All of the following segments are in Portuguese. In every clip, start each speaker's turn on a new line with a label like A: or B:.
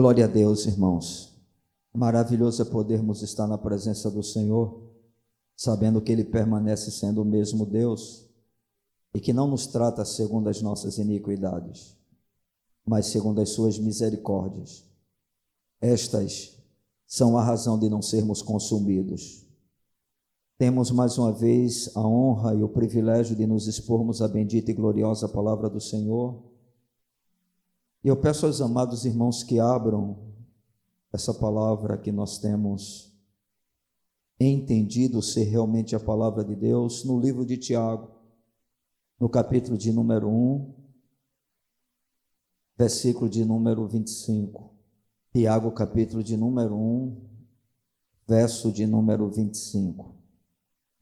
A: Glória a Deus, irmãos. Maravilhoso é podermos estar na presença do Senhor, sabendo que Ele permanece sendo o mesmo Deus e que não nos trata segundo as nossas iniquidades, mas segundo as Suas misericórdias. Estas são a razão de não sermos consumidos. Temos mais uma vez a honra e o privilégio de nos expormos à bendita e gloriosa palavra do Senhor e eu peço aos amados irmãos que abram essa palavra que nós temos entendido ser realmente a palavra de Deus no livro de Tiago, no capítulo de número 1, versículo de número 25. Tiago, capítulo de número 1, verso de número 25.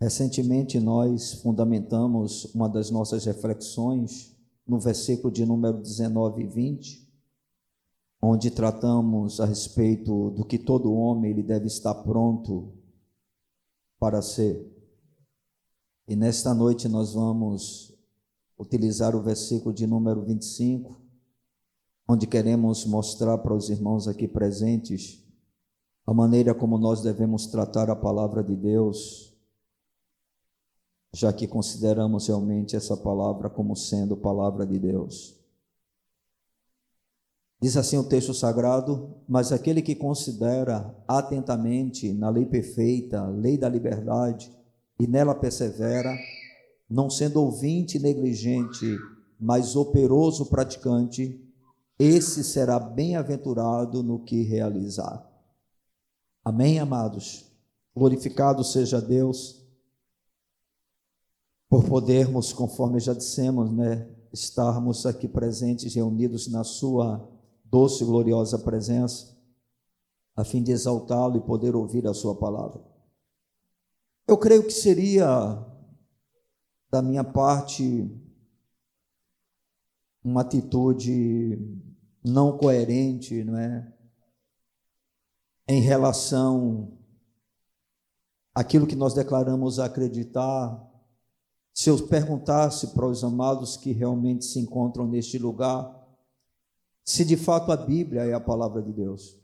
A: Recentemente nós fundamentamos uma das nossas reflexões no versículo de número 19 e 20, onde tratamos a respeito do que todo homem ele deve estar pronto para ser. E nesta noite nós vamos utilizar o versículo de número 25, onde queremos mostrar para os irmãos aqui presentes a maneira como nós devemos tratar a palavra de Deus já que consideramos realmente essa palavra como sendo palavra de Deus. Diz assim o texto sagrado: Mas aquele que considera atentamente na lei perfeita, lei da liberdade, e nela persevera, não sendo ouvinte negligente, mas operoso praticante, esse será bem-aventurado no que realizar. Amém, amados? Glorificado seja Deus por podermos, conforme já dissemos, né, estarmos aqui presentes, reunidos na Sua doce e gloriosa presença, a fim de exaltá-lo e poder ouvir a Sua palavra. Eu creio que seria, da minha parte, uma atitude não coerente, não é? Em relação àquilo que nós declaramos acreditar se eu perguntasse para os amados que realmente se encontram neste lugar, se de fato a Bíblia é a palavra de Deus.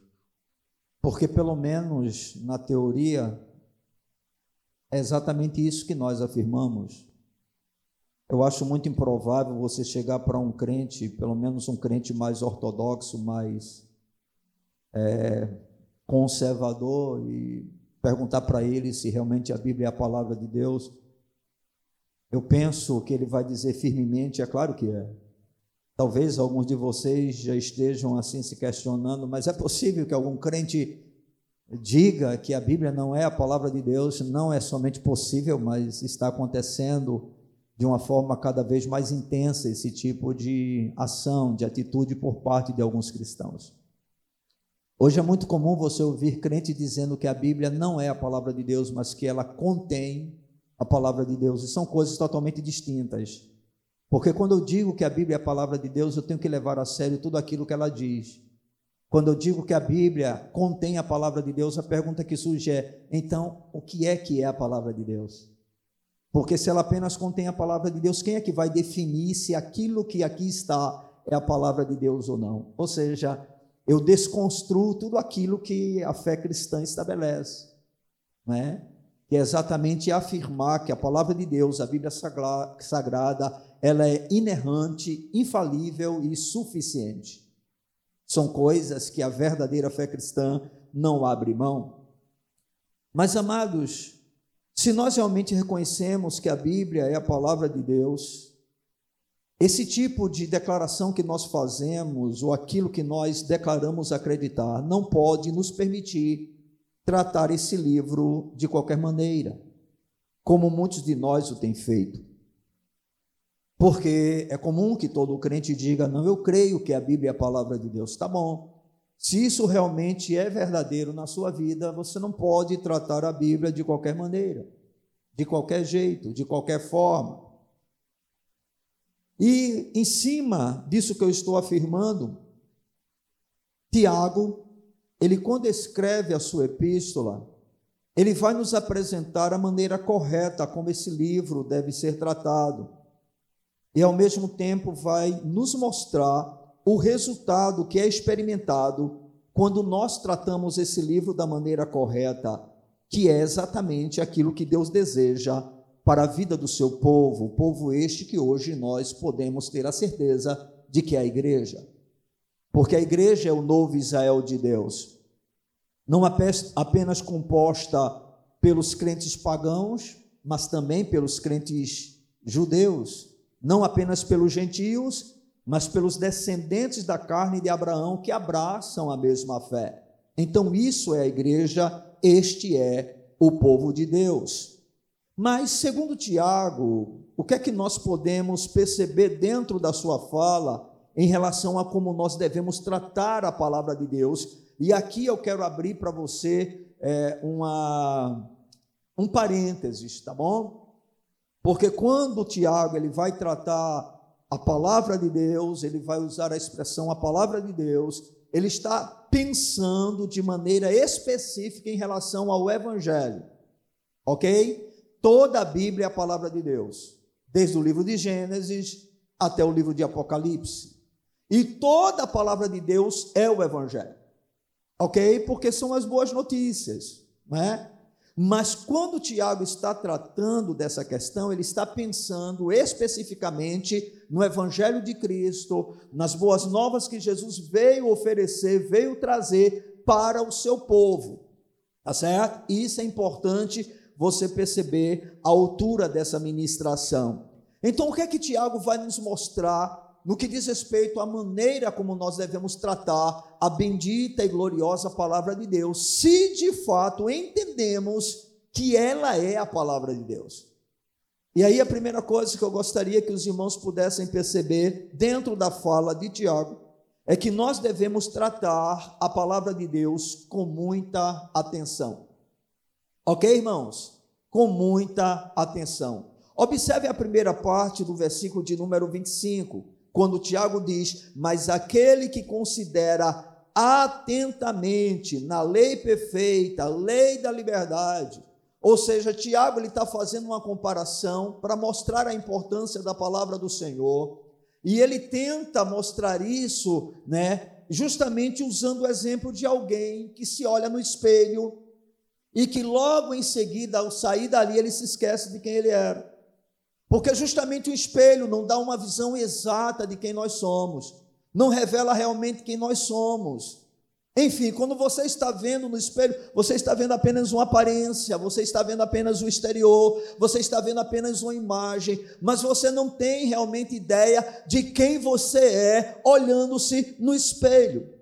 A: Porque, pelo menos na teoria, é exatamente isso que nós afirmamos. Eu acho muito improvável você chegar para um crente, pelo menos um crente mais ortodoxo, mais é, conservador, e perguntar para ele se realmente a Bíblia é a palavra de Deus. Eu penso que ele vai dizer firmemente, é claro que é. Talvez alguns de vocês já estejam assim se questionando, mas é possível que algum crente diga que a Bíblia não é a palavra de Deus, não é somente possível, mas está acontecendo de uma forma cada vez mais intensa esse tipo de ação, de atitude por parte de alguns cristãos. Hoje é muito comum você ouvir crente dizendo que a Bíblia não é a palavra de Deus, mas que ela contém a palavra de Deus, e são coisas totalmente distintas. Porque quando eu digo que a Bíblia é a palavra de Deus, eu tenho que levar a sério tudo aquilo que ela diz. Quando eu digo que a Bíblia contém a palavra de Deus, a pergunta que surge é: então, o que é que é a palavra de Deus? Porque se ela apenas contém a palavra de Deus, quem é que vai definir se aquilo que aqui está é a palavra de Deus ou não? Ou seja, eu desconstruo tudo aquilo que a fé cristã estabelece, não é? Que é exatamente afirmar que a palavra de Deus, a Bíblia Sagrada, ela é inerrante, infalível e suficiente. São coisas que a verdadeira fé cristã não abre mão. Mas, amados, se nós realmente reconhecemos que a Bíblia é a palavra de Deus, esse tipo de declaração que nós fazemos, ou aquilo que nós declaramos acreditar, não pode nos permitir tratar esse livro de qualquer maneira, como muitos de nós o têm feito. Porque é comum que todo crente diga: Não, eu creio que a Bíblia é a palavra de Deus. Tá bom. Se isso realmente é verdadeiro na sua vida, você não pode tratar a Bíblia de qualquer maneira, de qualquer jeito, de qualquer forma. E em cima disso que eu estou afirmando, Tiago ele quando escreve a sua epístola, ele vai nos apresentar a maneira correta como esse livro deve ser tratado. E ao mesmo tempo vai nos mostrar o resultado que é experimentado quando nós tratamos esse livro da maneira correta, que é exatamente aquilo que Deus deseja para a vida do seu povo, povo este que hoje nós podemos ter a certeza de que é a igreja. Porque a igreja é o novo Israel de Deus, não apenas composta pelos crentes pagãos, mas também pelos crentes judeus, não apenas pelos gentios, mas pelos descendentes da carne de Abraão que abraçam a mesma fé. Então, isso é a igreja, este é o povo de Deus. Mas, segundo Tiago, o que é que nós podemos perceber dentro da sua fala em relação a como nós devemos tratar a palavra de Deus? E aqui eu quero abrir para você é, uma, um parênteses, tá bom? Porque quando Tiago ele vai tratar a palavra de Deus, ele vai usar a expressão a palavra de Deus, ele está pensando de maneira específica em relação ao evangelho. OK? Toda a Bíblia é a palavra de Deus, desde o livro de Gênesis até o livro de Apocalipse. E toda a palavra de Deus é o evangelho. OK? Porque são as boas notícias, não é? Mas quando Tiago está tratando dessa questão, ele está pensando especificamente no Evangelho de Cristo, nas boas novas que Jesus veio oferecer, veio trazer para o seu povo. Tá certo? Isso é importante você perceber a altura dessa ministração. Então, o que é que Tiago vai nos mostrar no que diz respeito à maneira como nós devemos tratar a bendita e gloriosa palavra de Deus, se de fato entendemos que ela é a palavra de Deus. E aí a primeira coisa que eu gostaria que os irmãos pudessem perceber dentro da fala de Tiago é que nós devemos tratar a palavra de Deus com muita atenção. Ok, irmãos? Com muita atenção. Observe a primeira parte do versículo de número 25 quando Tiago diz: Mas aquele que considera atentamente na lei perfeita, lei da liberdade. Ou seja, Tiago ele está fazendo uma comparação para mostrar a importância da palavra do Senhor. E ele tenta mostrar isso, né, justamente usando o exemplo de alguém que se olha no espelho e que logo em seguida, ao sair dali, ele se esquece de quem ele era. Porque justamente o espelho não dá uma visão exata de quem nós somos, não revela realmente quem nós somos. Enfim, quando você está vendo no espelho, você está vendo apenas uma aparência, você está vendo apenas o exterior, você está vendo apenas uma imagem, mas você não tem realmente ideia de quem você é olhando-se no espelho.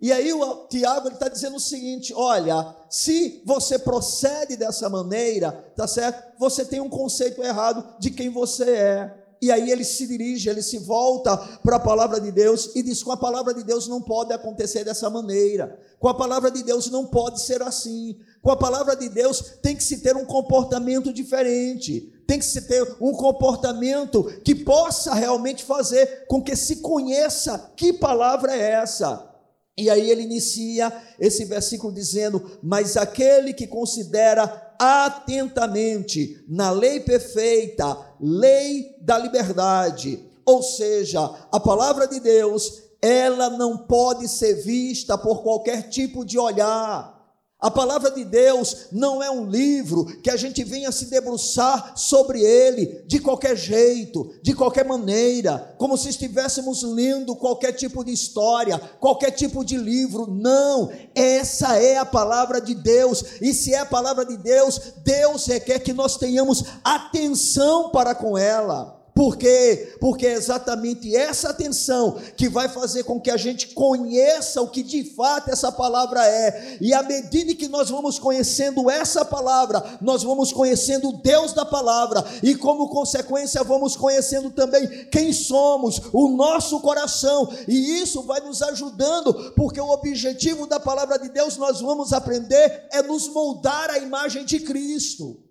A: E aí o Tiago está dizendo o seguinte: olha, se você procede dessa maneira, tá certo? Você tem um conceito errado de quem você é. E aí ele se dirige, ele se volta para a palavra de Deus e diz: com a palavra de Deus não pode acontecer dessa maneira. Com a palavra de Deus não pode ser assim. Com a palavra de Deus tem que se ter um comportamento diferente. Tem que se ter um comportamento que possa realmente fazer com que se conheça que palavra é essa. E aí ele inicia esse versículo dizendo: Mas aquele que considera atentamente na lei perfeita, lei da liberdade, ou seja, a palavra de Deus, ela não pode ser vista por qualquer tipo de olhar. A palavra de Deus não é um livro que a gente venha se debruçar sobre ele de qualquer jeito, de qualquer maneira, como se estivéssemos lendo qualquer tipo de história, qualquer tipo de livro. Não, essa é a palavra de Deus, e se é a palavra de Deus, Deus requer que nós tenhamos atenção para com ela. Por quê? Porque é exatamente essa atenção que vai fazer com que a gente conheça o que de fato essa palavra é. E à medida que nós vamos conhecendo essa palavra, nós vamos conhecendo o Deus da palavra, e como consequência, vamos conhecendo também quem somos, o nosso coração, e isso vai nos ajudando, porque o objetivo da palavra de Deus nós vamos aprender é nos moldar à imagem de Cristo.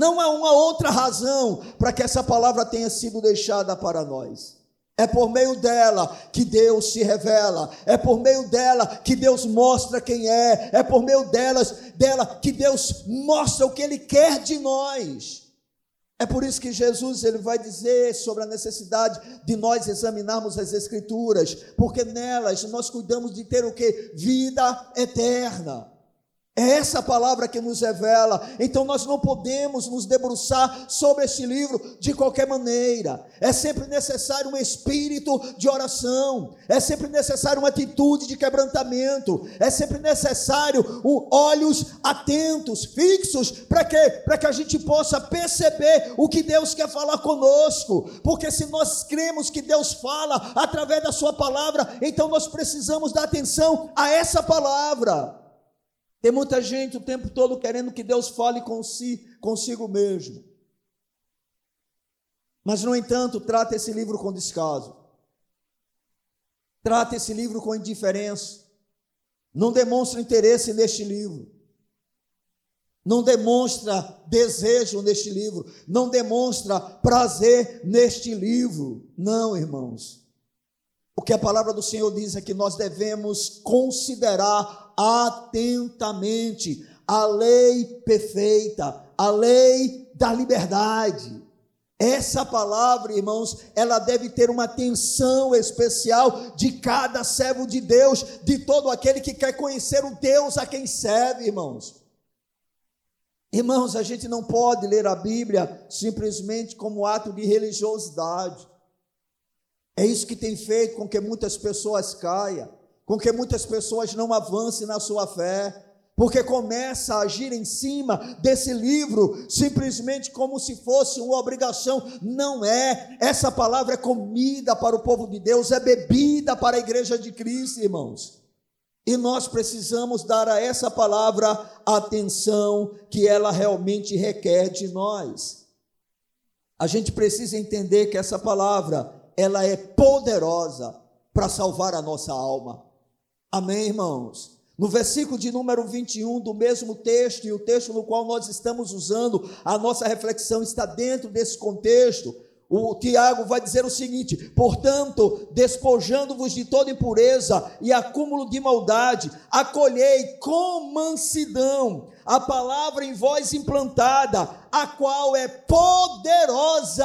A: Não há uma outra razão para que essa palavra tenha sido deixada para nós. É por meio dela que Deus se revela, é por meio dela que Deus mostra quem é, é por meio delas, dela que Deus mostra o que Ele quer de nós. É por isso que Jesus ele vai dizer sobre a necessidade de nós examinarmos as escrituras, porque nelas nós cuidamos de ter o que? Vida eterna. É essa palavra que nos revela. Então nós não podemos nos debruçar sobre este livro de qualquer maneira. É sempre necessário um espírito de oração. É sempre necessário uma atitude de quebrantamento. É sempre necessário um, olhos atentos, fixos, para quê? Para que a gente possa perceber o que Deus quer falar conosco. Porque se nós cremos que Deus fala através da sua palavra, então nós precisamos dar atenção a essa palavra. Tem muita gente o tempo todo querendo que Deus fale consigo mesmo. Mas, no entanto, trata esse livro com descaso. Trata esse livro com indiferença. Não demonstra interesse neste livro. Não demonstra desejo neste livro. Não demonstra prazer neste livro. Não, irmãos. O que a palavra do Senhor diz é que nós devemos considerar atentamente a lei perfeita, a lei da liberdade. Essa palavra, irmãos, ela deve ter uma atenção especial de cada servo de Deus, de todo aquele que quer conhecer o Deus a quem serve, irmãos. Irmãos, a gente não pode ler a Bíblia simplesmente como ato de religiosidade. É isso que tem feito com que muitas pessoas caiam com que muitas pessoas não avancem na sua fé, porque começa a agir em cima desse livro simplesmente como se fosse uma obrigação. Não é. Essa palavra é comida para o povo de Deus, é bebida para a igreja de Cristo, irmãos. E nós precisamos dar a essa palavra a atenção que ela realmente requer de nós. A gente precisa entender que essa palavra, ela é poderosa para salvar a nossa alma. Amém, irmãos? No versículo de número 21 do mesmo texto, e o texto no qual nós estamos usando, a nossa reflexão está dentro desse contexto. O Tiago vai dizer o seguinte: portanto, despojando-vos de toda impureza e acúmulo de maldade, acolhei com mansidão a palavra em vós implantada, a qual é poderosa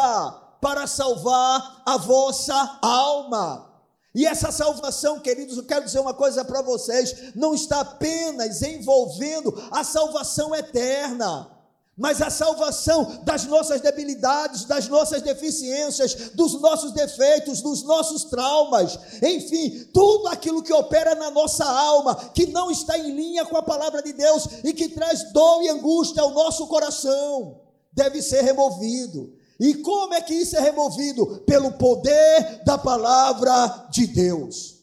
A: para salvar a vossa alma. E essa salvação, queridos, eu quero dizer uma coisa para vocês: não está apenas envolvendo a salvação eterna, mas a salvação das nossas debilidades, das nossas deficiências, dos nossos defeitos, dos nossos traumas, enfim, tudo aquilo que opera na nossa alma, que não está em linha com a palavra de Deus e que traz dor e angústia ao nosso coração, deve ser removido. E como é que isso é removido? Pelo poder da palavra de Deus.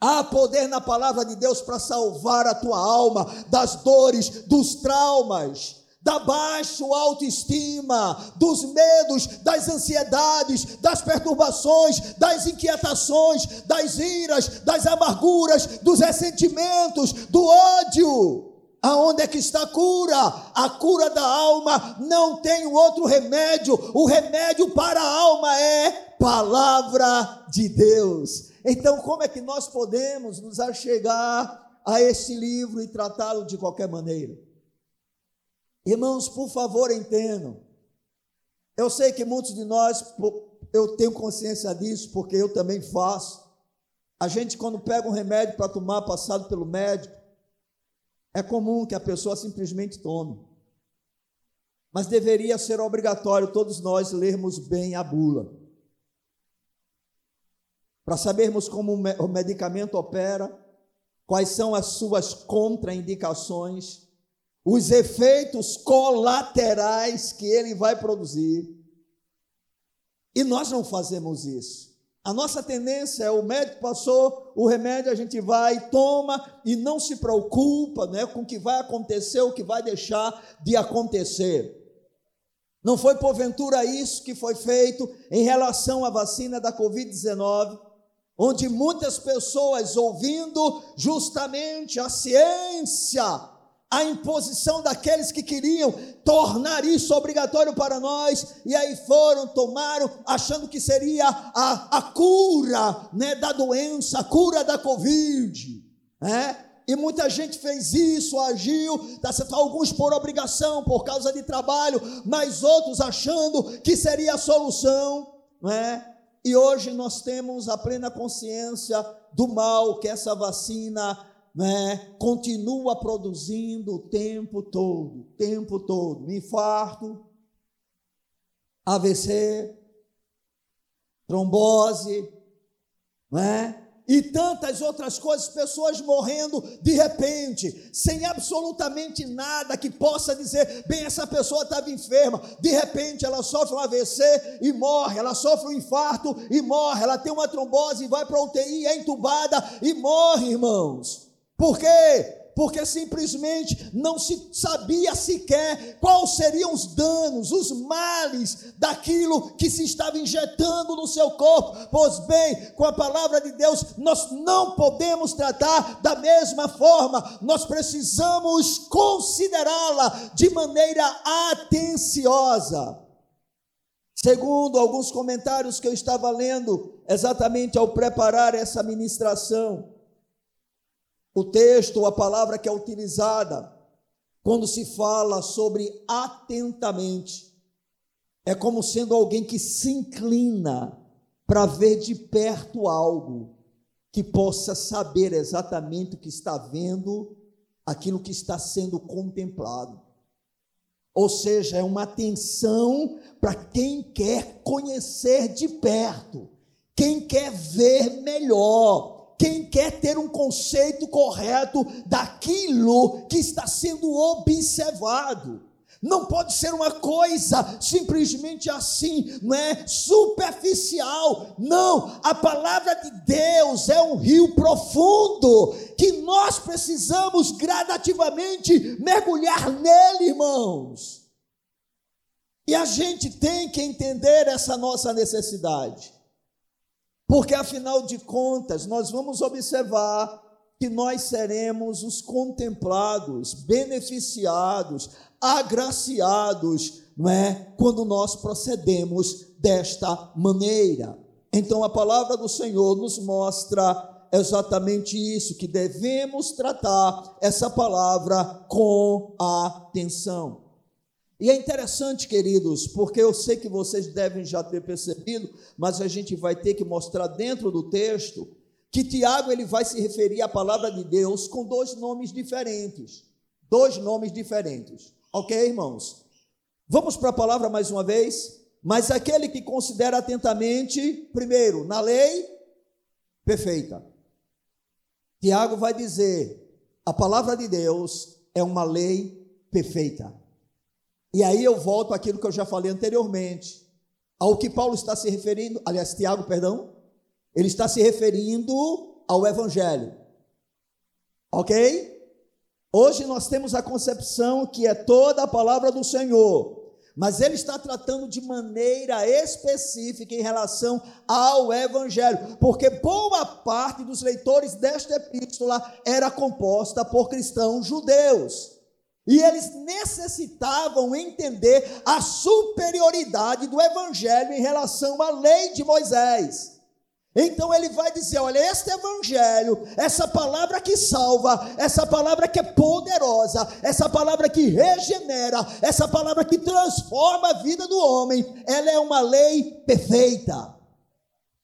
A: Há poder na palavra de Deus para salvar a tua alma das dores, dos traumas, da baixa autoestima, dos medos, das ansiedades, das perturbações, das inquietações, das iras, das amarguras, dos ressentimentos, do ódio. Aonde é que está a cura? A cura da alma não tem outro remédio. O remédio para a alma é palavra de Deus. Então, como é que nós podemos nos achegar a esse livro e tratá-lo de qualquer maneira? Irmãos, por favor, entendam. Eu sei que muitos de nós, eu tenho consciência disso, porque eu também faço. A gente, quando pega um remédio para tomar, passado pelo médico, é comum que a pessoa simplesmente tome. Mas deveria ser obrigatório todos nós lermos bem a bula. Para sabermos como o medicamento opera, quais são as suas contraindicações, os efeitos colaterais que ele vai produzir. E nós não fazemos isso. A nossa tendência é o médico passou o remédio, a gente vai, toma e não se preocupa né, com o que vai acontecer, o que vai deixar de acontecer. Não foi porventura isso que foi feito em relação à vacina da Covid-19, onde muitas pessoas, ouvindo justamente a ciência, a imposição daqueles que queriam tornar isso obrigatório para nós, e aí foram, tomaram, achando que seria a, a cura né, da doença, a cura da Covid. Né? E muita gente fez isso, agiu, tá certo? alguns por obrigação, por causa de trabalho, mas outros achando que seria a solução, não é? E hoje nós temos a plena consciência do mal que essa vacina né, continua produzindo o tempo todo, tempo todo. Infarto, AVC, trombose, né? e tantas outras coisas, pessoas morrendo de repente, sem absolutamente nada que possa dizer, bem, essa pessoa estava enferma, de repente ela sofre um AVC e morre, ela sofre um infarto e morre, ela tem uma trombose e vai para a UTI, é entubada e morre, irmãos. Por quê? porque simplesmente não se sabia sequer quais seriam os danos, os males daquilo que se estava injetando no seu corpo. Pois bem, com a palavra de Deus, nós não podemos tratar da mesma forma, nós precisamos considerá-la de maneira atenciosa. Segundo alguns comentários que eu estava lendo, exatamente ao preparar essa ministração, o texto, a palavra que é utilizada quando se fala sobre atentamente, é como sendo alguém que se inclina para ver de perto algo, que possa saber exatamente o que está vendo, aquilo que está sendo contemplado. Ou seja, é uma atenção para quem quer conhecer de perto, quem quer ver melhor, quem quer ter um conceito correto daquilo que está sendo observado. Não pode ser uma coisa simplesmente assim, não é superficial. Não, a palavra de Deus é um rio profundo que nós precisamos gradativamente mergulhar nele, irmãos. E a gente tem que entender essa nossa necessidade. Porque afinal de contas, nós vamos observar que nós seremos os contemplados, beneficiados, agraciados, não é? Quando nós procedemos desta maneira. Então a palavra do Senhor nos mostra exatamente isso, que devemos tratar essa palavra com atenção. E é interessante, queridos, porque eu sei que vocês devem já ter percebido, mas a gente vai ter que mostrar dentro do texto que Tiago ele vai se referir à palavra de Deus com dois nomes diferentes. Dois nomes diferentes. OK, irmãos? Vamos para a palavra mais uma vez? Mas aquele que considera atentamente, primeiro, na lei perfeita. Tiago vai dizer: a palavra de Deus é uma lei perfeita. E aí eu volto àquilo que eu já falei anteriormente, ao que Paulo está se referindo, aliás, Tiago, perdão, ele está se referindo ao Evangelho. Ok? Hoje nós temos a concepção que é toda a palavra do Senhor, mas ele está tratando de maneira específica em relação ao Evangelho, porque boa parte dos leitores desta epístola era composta por cristãos judeus. E eles necessitavam entender a superioridade do evangelho em relação à lei de Moisés. Então ele vai dizer: olha, este evangelho, essa palavra que salva, essa palavra que é poderosa, essa palavra que regenera, essa palavra que transforma a vida do homem, ela é uma lei perfeita.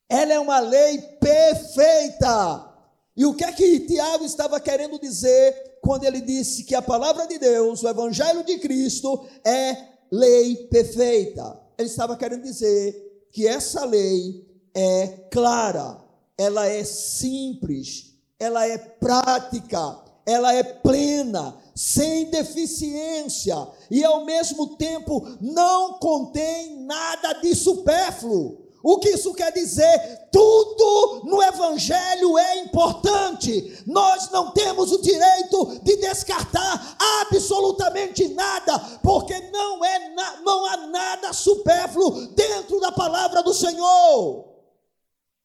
A: Ela é uma lei perfeita. E o que é que Tiago estava querendo dizer quando ele disse que a palavra de Deus, o Evangelho de Cristo, é lei perfeita. Ele estava querendo dizer que essa lei é clara, ela é simples, ela é prática, ela é plena, sem deficiência e ao mesmo tempo não contém nada de supérfluo. O que isso quer dizer? Tudo no Evangelho é importante. Nós não temos o direito de descartar absolutamente nada, porque não, é não há nada supérfluo dentro da palavra do Senhor.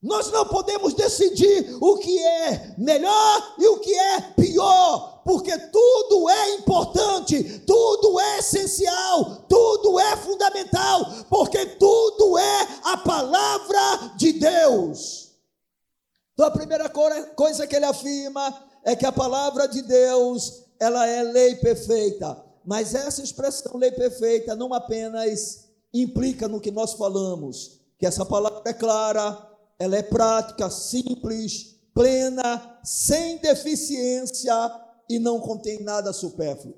A: Nós não podemos decidir o que é melhor e o que é pior, porque tudo é importante, tudo é essencial, tudo é fundamental, porque tudo é a palavra de Deus. Então a primeira coisa que ele afirma é que a palavra de Deus, ela é lei perfeita. Mas essa expressão lei perfeita não apenas implica no que nós falamos, que essa palavra é clara, ela é prática, simples, plena, sem deficiência e não contém nada supérfluo.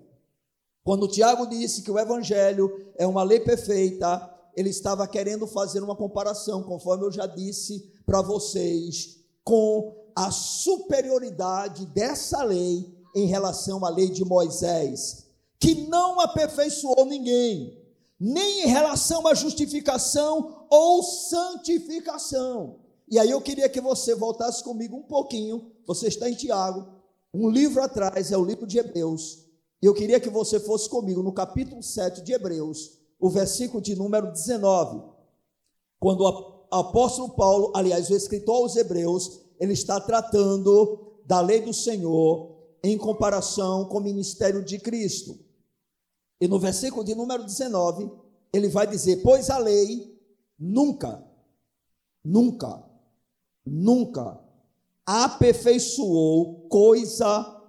A: Quando Tiago disse que o evangelho é uma lei perfeita, ele estava querendo fazer uma comparação, conforme eu já disse para vocês, com a superioridade dessa lei em relação à lei de Moisés, que não aperfeiçoou ninguém, nem em relação à justificação ou santificação. E aí eu queria que você voltasse comigo um pouquinho. Você está em Tiago, um livro atrás é o livro de Hebreus. E eu queria que você fosse comigo no capítulo 7 de Hebreus, o versículo de número 19. Quando o apóstolo Paulo, aliás, o escritor aos Hebreus, ele está tratando da lei do Senhor em comparação com o ministério de Cristo. E no versículo de número 19, ele vai dizer: Pois a lei nunca, nunca, nunca aperfeiçoou coisa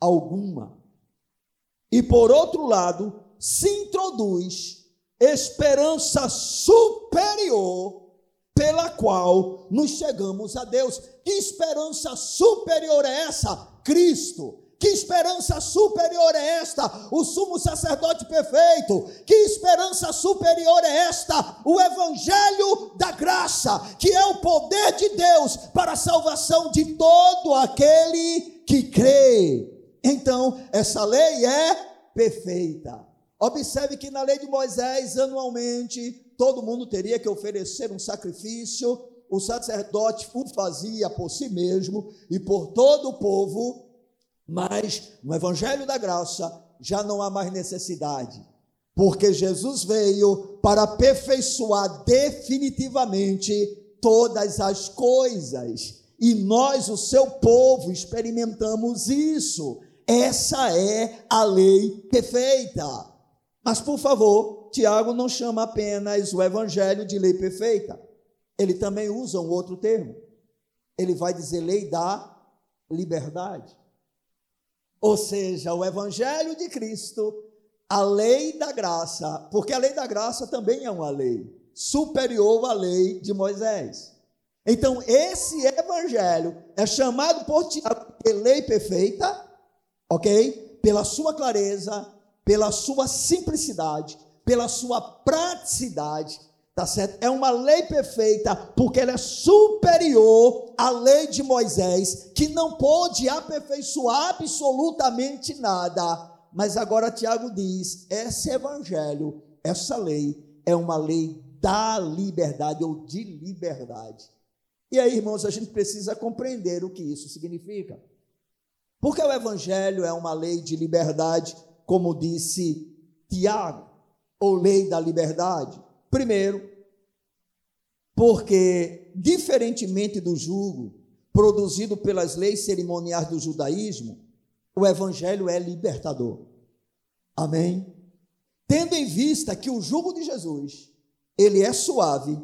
A: alguma. E por outro lado, se introduz esperança superior pela qual nos chegamos a Deus. Que esperança superior é essa? Cristo. Que esperança superior é esta? O sumo sacerdote perfeito. Que esperança superior é esta? O evangelho da graça, que é o poder de Deus para a salvação de todo aquele que crê. Então, essa lei é perfeita. Observe que na lei de Moisés, anualmente, todo mundo teria que oferecer um sacrifício. O sacerdote o fazia por si mesmo e por todo o povo mas no Evangelho da Graça já não há mais necessidade, porque Jesus veio para aperfeiçoar definitivamente todas as coisas, e nós, o seu povo, experimentamos isso. Essa é a lei perfeita. Mas, por favor, Tiago não chama apenas o Evangelho de lei perfeita, ele também usa um outro termo. Ele vai dizer lei da liberdade. Ou seja, o Evangelho de Cristo, a lei da graça, porque a lei da graça também é uma lei superior à lei de Moisés. Então, esse Evangelho é chamado por Tiago de lei perfeita, ok? Pela sua clareza, pela sua simplicidade, pela sua praticidade Tá certo? É uma lei perfeita, porque ela é superior à lei de Moisés, que não pôde aperfeiçoar absolutamente nada. Mas agora Tiago diz: esse evangelho, essa lei, é uma lei da liberdade ou de liberdade. E aí, irmãos, a gente precisa compreender o que isso significa. Porque o evangelho é uma lei de liberdade, como disse Tiago, ou lei da liberdade. Primeiro, porque, diferentemente do jugo produzido pelas leis cerimoniais do judaísmo, o evangelho é libertador. Amém? Tendo em vista que o jugo de Jesus, ele é suave,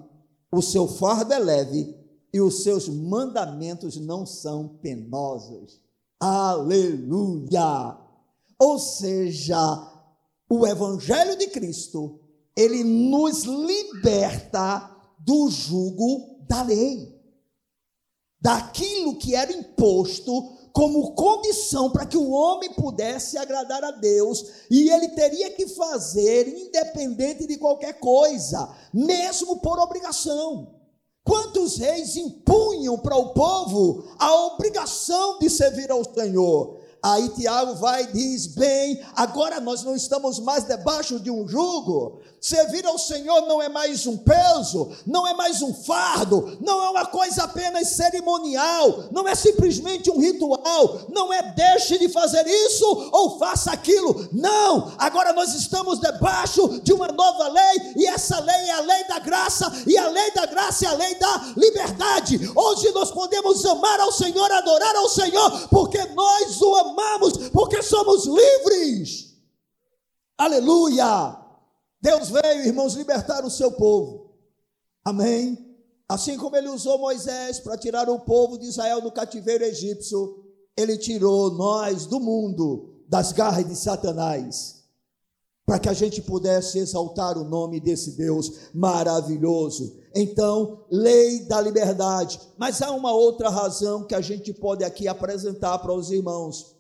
A: o seu fardo é leve e os seus mandamentos não são penosos. Aleluia! Ou seja, o evangelho de Cristo ele nos liberta do jugo da lei, daquilo que era imposto como condição para que o homem pudesse agradar a Deus, e ele teria que fazer independente de qualquer coisa, mesmo por obrigação. Quantos reis impunham para o povo a obrigação de servir ao Senhor? Aí Tiago vai e diz: Bem, agora nós não estamos mais debaixo de um jugo. Servir ao Senhor não é mais um peso, não é mais um fardo, não é uma coisa apenas cerimonial, não é simplesmente um ritual, não é deixe de fazer isso ou faça aquilo. Não, agora nós estamos debaixo de uma nova lei, e essa lei é a lei da graça, e a lei da graça é a lei da liberdade. Hoje nós podemos amar ao Senhor, adorar ao Senhor, porque nós o amamos amamos, porque somos livres. Aleluia! Deus veio, irmãos, libertar o seu povo. Amém? Assim como ele usou Moisés para tirar o povo de Israel do cativeiro egípcio, ele tirou nós do mundo, das garras de Satanás, para que a gente pudesse exaltar o nome desse Deus maravilhoso. Então, lei da liberdade. Mas há uma outra razão que a gente pode aqui apresentar para os irmãos.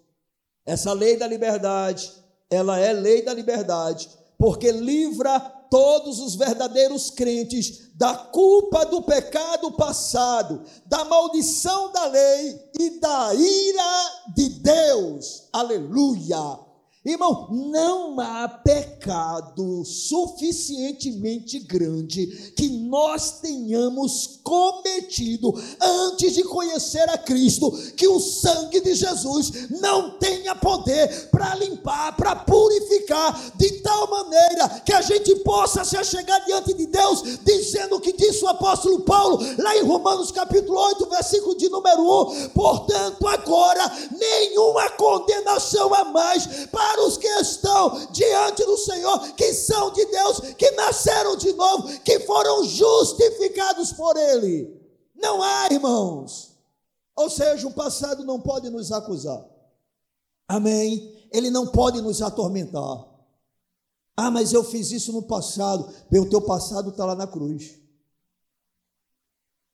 A: Essa lei da liberdade, ela é lei da liberdade, porque livra todos os verdadeiros crentes da culpa do pecado passado, da maldição da lei e da ira de Deus. Aleluia! Irmão, não há pecado suficientemente grande que nós tenhamos cometido antes de conhecer a Cristo, que o sangue de Jesus não tenha poder para limpar, para purificar, de tal maneira que a gente possa se achegar diante de Deus, dizendo o que disse o apóstolo Paulo, lá em Romanos capítulo 8, versículo de número 1: portanto, agora nenhuma condenação a mais para os que estão diante do Senhor, que são de Deus, que nasceram de novo, que foram justificados por Ele. Não há, irmãos. Ou seja, o passado não pode nos acusar. Amém? Ele não pode nos atormentar. Ah, mas eu fiz isso no passado. O teu passado está lá na cruz.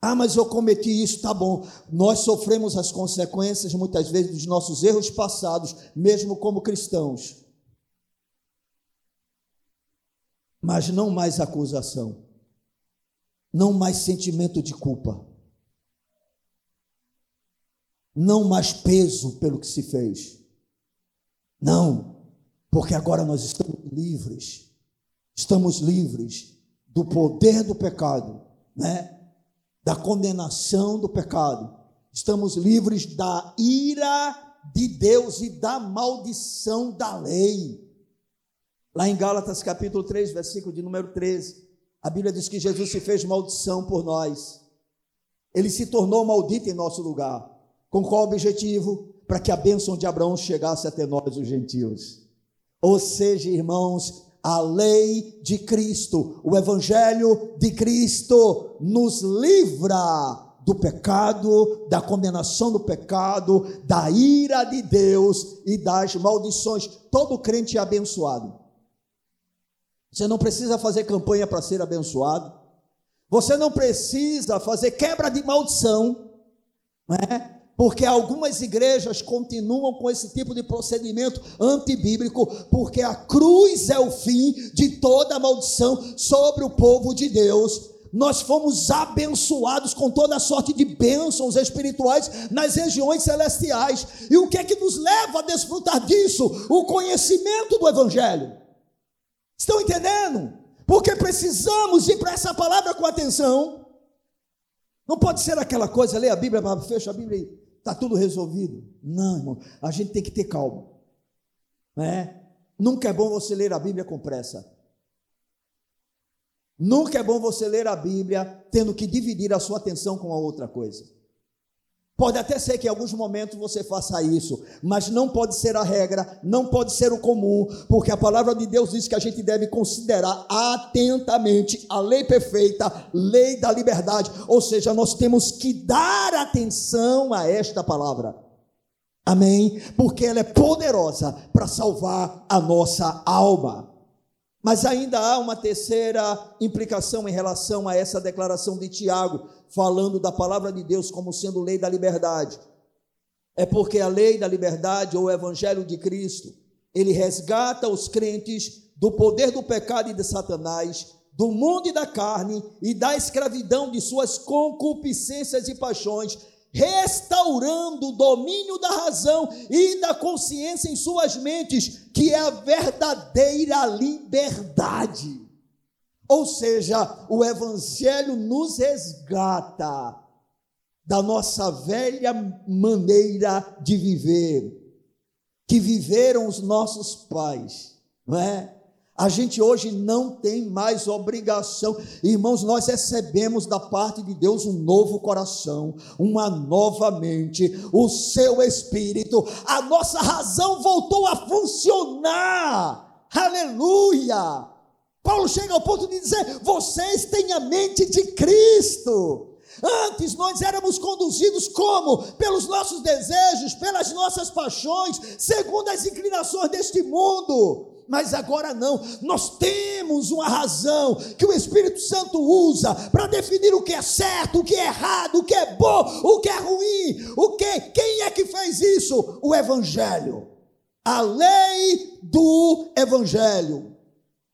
A: Ah, mas eu cometi isso, tá bom. Nós sofremos as consequências muitas vezes dos nossos erros passados, mesmo como cristãos. Mas não mais acusação, não mais sentimento de culpa, não mais peso pelo que se fez. Não, porque agora nós estamos livres, estamos livres do poder do pecado, né? Da condenação do pecado, estamos livres da ira de Deus e da maldição da lei. Lá em Gálatas capítulo 3, versículo de número 13, a Bíblia diz que Jesus se fez maldição por nós. Ele se tornou maldito em nosso lugar. Com qual objetivo? Para que a bênção de Abraão chegasse até nós, os gentios. Ou seja, irmãos, a lei de Cristo, o Evangelho de Cristo nos livra do pecado, da condenação do pecado, da ira de Deus e das maldições. Todo crente é abençoado. Você não precisa fazer campanha para ser abençoado. Você não precisa fazer quebra de maldição, não é? Porque algumas igrejas continuam com esse tipo de procedimento antibíblico, porque a cruz é o fim de toda maldição sobre o povo de Deus. Nós fomos abençoados com toda sorte de bênçãos espirituais nas regiões celestiais. E o que é que nos leva a desfrutar disso? O conhecimento do Evangelho. Estão entendendo? Porque precisamos ir para essa palavra com atenção. Não pode ser aquela coisa, lê a Bíblia, fecha a Bíblia aí está tudo resolvido. Não, irmão, a gente tem que ter calma. Né? Nunca é bom você ler a Bíblia com pressa. Nunca é bom você ler a Bíblia tendo que dividir a sua atenção com a outra coisa. Pode até ser que em alguns momentos você faça isso, mas não pode ser a regra, não pode ser o comum, porque a palavra de Deus diz que a gente deve considerar atentamente a lei perfeita, lei da liberdade, ou seja, nós temos que dar atenção a esta palavra. Amém? Porque ela é poderosa para salvar a nossa alma. Mas ainda há uma terceira implicação em relação a essa declaração de Tiago, falando da palavra de Deus como sendo lei da liberdade. É porque a lei da liberdade, ou o evangelho de Cristo, ele resgata os crentes do poder do pecado e de Satanás, do mundo e da carne e da escravidão de suas concupiscências e paixões, restaurando o domínio da razão e da consciência em suas mentes, que é a verdadeira liberdade. Ou seja, o Evangelho nos resgata da nossa velha maneira de viver, que viveram os nossos pais, não é? A gente hoje não tem mais obrigação. Irmãos, nós recebemos da parte de Deus um novo coração, uma nova mente, o seu espírito, a nossa razão voltou a funcionar. Aleluia! Paulo chega ao ponto de dizer: vocês têm a mente de Cristo. Antes nós éramos conduzidos como? Pelos nossos desejos, pelas nossas paixões, segundo as inclinações deste mundo mas agora não. Nós temos uma razão que o Espírito Santo usa para definir o que é certo, o que é errado, o que é bom, o que é ruim, o que quem é que fez isso? O evangelho. A lei do evangelho.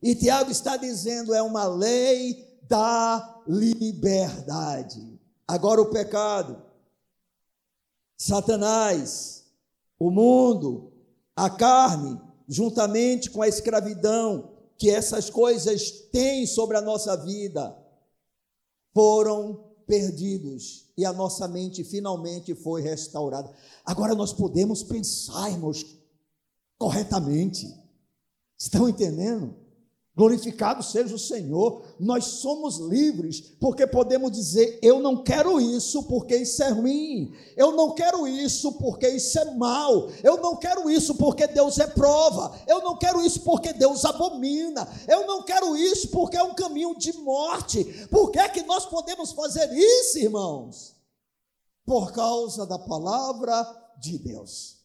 A: E Tiago está dizendo é uma lei da liberdade. Agora o pecado, Satanás, o mundo, a carne, juntamente com a escravidão que essas coisas têm sobre a nossa vida, foram perdidos e a nossa mente finalmente foi restaurada. Agora nós podemos pensar, irmãos, corretamente. Estão entendendo? Glorificado seja o Senhor, nós somos livres, porque podemos dizer: eu não quero isso porque isso é ruim, eu não quero isso porque isso é mal, eu não quero isso porque Deus é prova, eu não quero isso porque Deus abomina, eu não quero isso porque é um caminho de morte. Por que é que nós podemos fazer isso, irmãos? Por causa da palavra de Deus.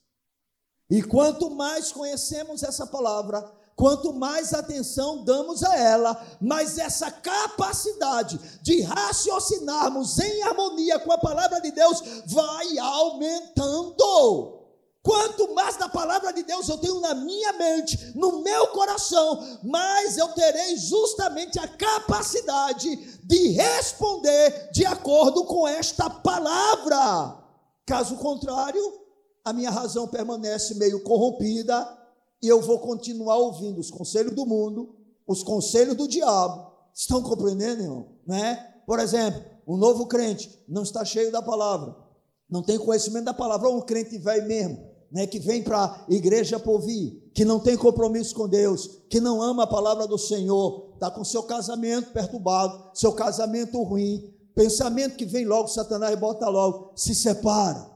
A: E quanto mais conhecemos essa palavra, quanto mais atenção damos a ela, mais essa capacidade de raciocinarmos em harmonia com a palavra de Deus vai aumentando. Quanto mais da palavra de Deus eu tenho na minha mente, no meu coração, mais eu terei justamente a capacidade de responder de acordo com esta palavra. Caso contrário, a minha razão permanece meio corrompida e eu vou continuar ouvindo os conselhos do mundo, os conselhos do diabo. Estão compreendendo, irmão? Né? Por exemplo, um novo crente não está cheio da palavra, não tem conhecimento da palavra, ou um crente velho mesmo, né, que vem para a igreja para ouvir, que não tem compromisso com Deus, que não ama a palavra do Senhor, está com seu casamento perturbado, seu casamento ruim, pensamento que vem logo, Satanás bota logo, se separa,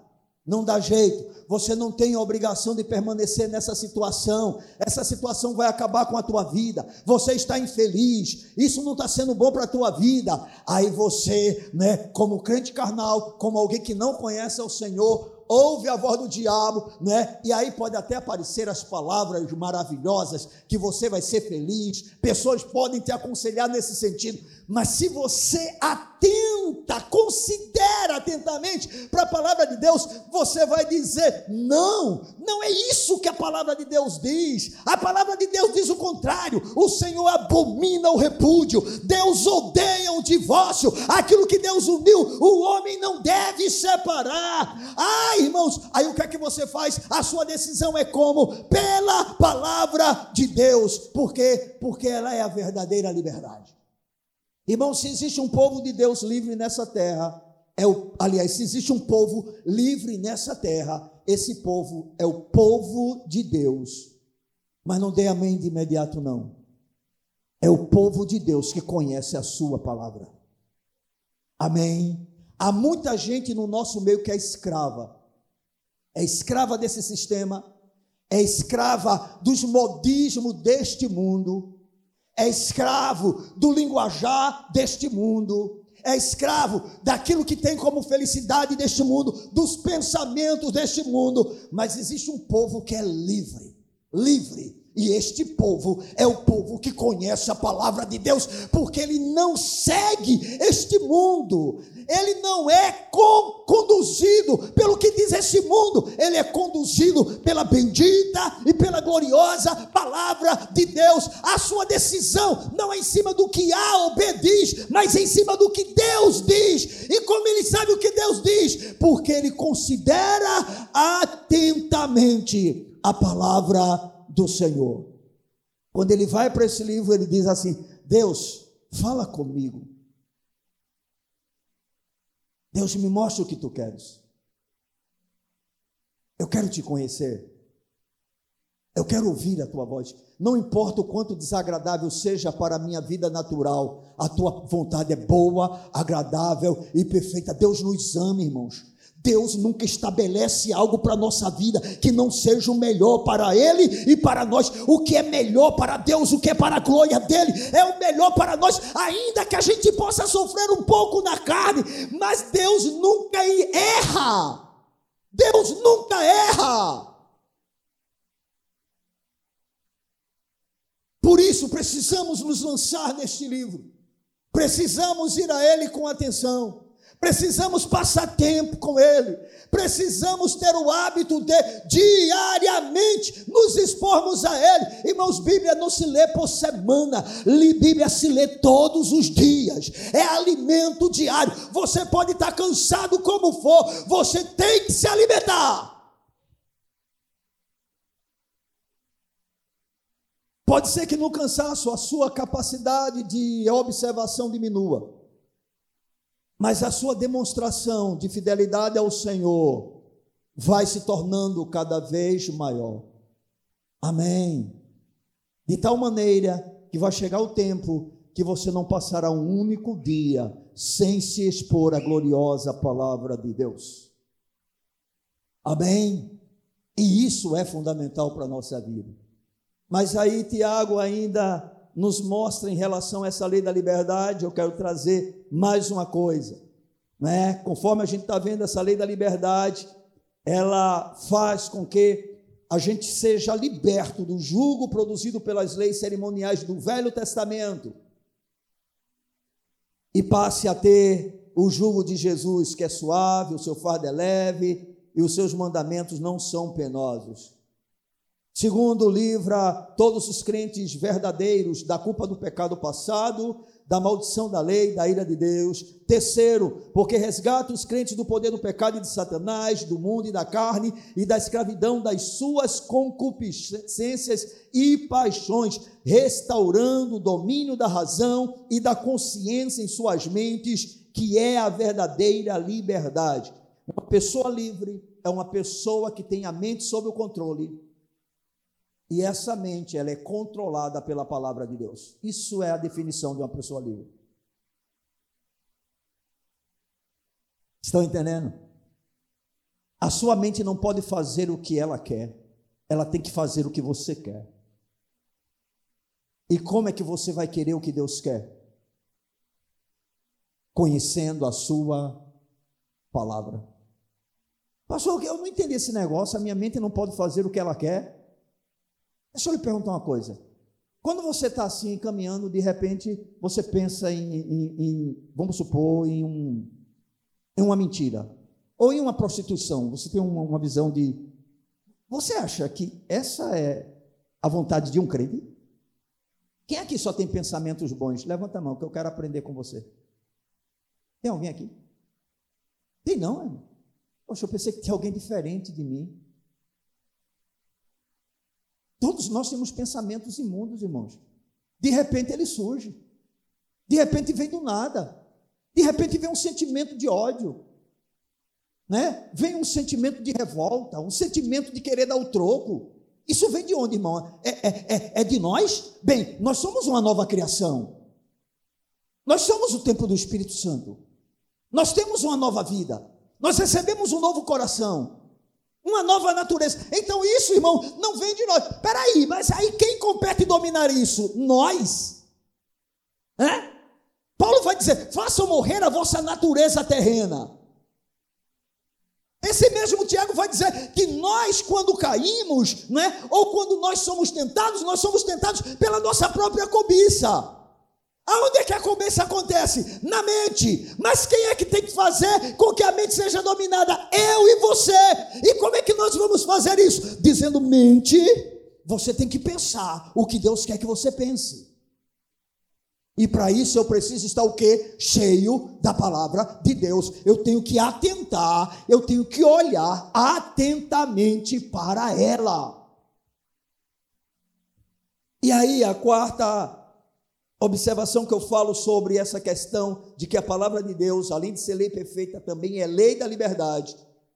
A: não dá jeito, você não tem a obrigação de permanecer nessa situação. Essa situação vai acabar com a tua vida. Você está infeliz. Isso não está sendo bom para a tua vida. Aí você, né, como crente carnal, como alguém que não conhece o Senhor, ouve a voz do diabo, né? E aí pode até aparecer as palavras maravilhosas que você vai ser feliz. Pessoas podem te aconselhar nesse sentido, mas se você atenta, considera atentamente para a palavra de Deus, você vai dizer: "Não, não é isso que a palavra de Deus diz. A palavra de Deus diz o contrário. O Senhor abomina o repúdio. Deus odeia o divórcio. Aquilo que Deus uniu, o homem não deve separar. Ai, irmãos, aí o que é que você faz? A sua decisão é como? Pela palavra de Deus. Por quê? Porque ela é a verdadeira liberdade. Irmãos, se existe um povo de Deus livre nessa terra, é o, aliás, se existe um povo livre nessa terra, esse povo é o povo de Deus. Mas não dê amém de imediato, não. É o povo de Deus que conhece a sua palavra. Amém. Há muita gente no nosso meio que é escrava é escrava desse sistema, é escrava dos modismos deste mundo, é escravo do linguajar deste mundo, é escravo daquilo que tem como felicidade deste mundo, dos pensamentos deste mundo, mas existe um povo que é livre, livre e este povo é o povo que conhece a palavra de Deus, porque ele não segue este mundo, ele não é conduzido pelo que diz este mundo, ele é conduzido pela bendita e pela gloriosa palavra de Deus. A sua decisão não é em cima do que A ou B diz, mas em cima do que Deus diz. E como ele sabe o que Deus diz? Porque ele considera atentamente a palavra do Senhor. Quando ele vai para esse livro, ele diz assim: Deus, fala comigo. Deus, me mostra o que tu queres. Eu quero te conhecer. Eu quero ouvir a tua voz. Não importa o quanto desagradável seja para a minha vida natural, a tua vontade é boa, agradável e perfeita. Deus nos ama, irmãos. Deus nunca estabelece algo para a nossa vida que não seja o melhor para Ele e para nós. O que é melhor para Deus, o que é para a glória dele, é o melhor para nós, ainda que a gente possa sofrer um pouco na carne, mas Deus nunca erra. Deus nunca erra. Por isso precisamos nos lançar neste livro, precisamos ir a Ele com atenção precisamos passar tempo com Ele, precisamos ter o hábito de diariamente nos expormos a Ele. Irmãos, Bíblia não se lê por semana, Bíblia se lê todos os dias, é alimento diário. Você pode estar cansado como for, você tem que se alimentar. Pode ser que no cansaço a sua capacidade de observação diminua mas a sua demonstração de fidelidade ao Senhor vai se tornando cada vez maior. Amém. De tal maneira que vai chegar o tempo que você não passará um único dia sem se expor à gloriosa palavra de Deus. Amém. E isso é fundamental para a nossa vida. Mas aí Tiago ainda nos mostra em relação a essa lei da liberdade, eu quero trazer mais uma coisa. Né? Conforme a gente está vendo essa lei da liberdade, ela faz com que a gente seja liberto do jugo produzido pelas leis cerimoniais do Velho Testamento e passe a ter o jugo de Jesus, que é suave, o seu fardo é leve e os seus mandamentos não são penosos. Segundo, livra todos os crentes verdadeiros da culpa do pecado passado, da maldição da lei, da ira de Deus. Terceiro, porque resgata os crentes do poder do pecado e de Satanás, do mundo e da carne e da escravidão das suas concupiscências e paixões, restaurando o domínio da razão e da consciência em suas mentes, que é a verdadeira liberdade. Uma pessoa livre é uma pessoa que tem a mente sob o controle e essa mente, ela é controlada pela palavra de Deus. Isso é a definição de uma pessoa livre. Estão entendendo? A sua mente não pode fazer o que ela quer. Ela tem que fazer o que você quer. E como é que você vai querer o que Deus quer? Conhecendo a sua palavra. Pastor, eu não entendi esse negócio, a minha mente não pode fazer o que ela quer. Deixa eu lhe perguntar uma coisa. Quando você está assim caminhando, de repente você pensa em, em, em, vamos supor, em, um, em uma mentira ou em uma prostituição. Você tem uma, uma visão de. Você acha que essa é a vontade de um crente? Quem aqui só tem pensamentos bons? Levanta a mão, que eu quero aprender com você. Tem alguém aqui? Tem não, irmão? Poxa, eu pensei que tinha alguém diferente de mim. Todos nós temos pensamentos imundos, irmãos. De repente ele surge. De repente vem do nada. De repente vem um sentimento de ódio. Né? Vem um sentimento de revolta, um sentimento de querer dar o troco. Isso vem de onde, irmão? É, é, é, é de nós? Bem, nós somos uma nova criação. Nós somos o templo do Espírito Santo. Nós temos uma nova vida. Nós recebemos um novo coração uma nova natureza. Então, isso, irmão, não vem de nós. Peraí, mas aí quem compete dominar isso? Nós. É? Paulo vai dizer: façam morrer a vossa natureza terrena. Esse mesmo Tiago vai dizer que nós, quando caímos, né, ou quando nós somos tentados, nós somos tentados pela nossa própria cobiça. Aonde é que a cobiça acontece? Na mente. Mas quem é que tem que fazer com que a mente seja dominada? Eu e você. E como é que nós vamos fazer isso? Dizendo mente, você tem que pensar o que Deus quer que você pense. E para isso eu preciso estar o quê? Cheio da palavra de Deus. Eu tenho que atentar, eu tenho que olhar atentamente para ela. E aí a quarta observação que eu falo sobre essa questão de que a palavra de Deus, além de ser lei perfeita, também é lei da liberdade,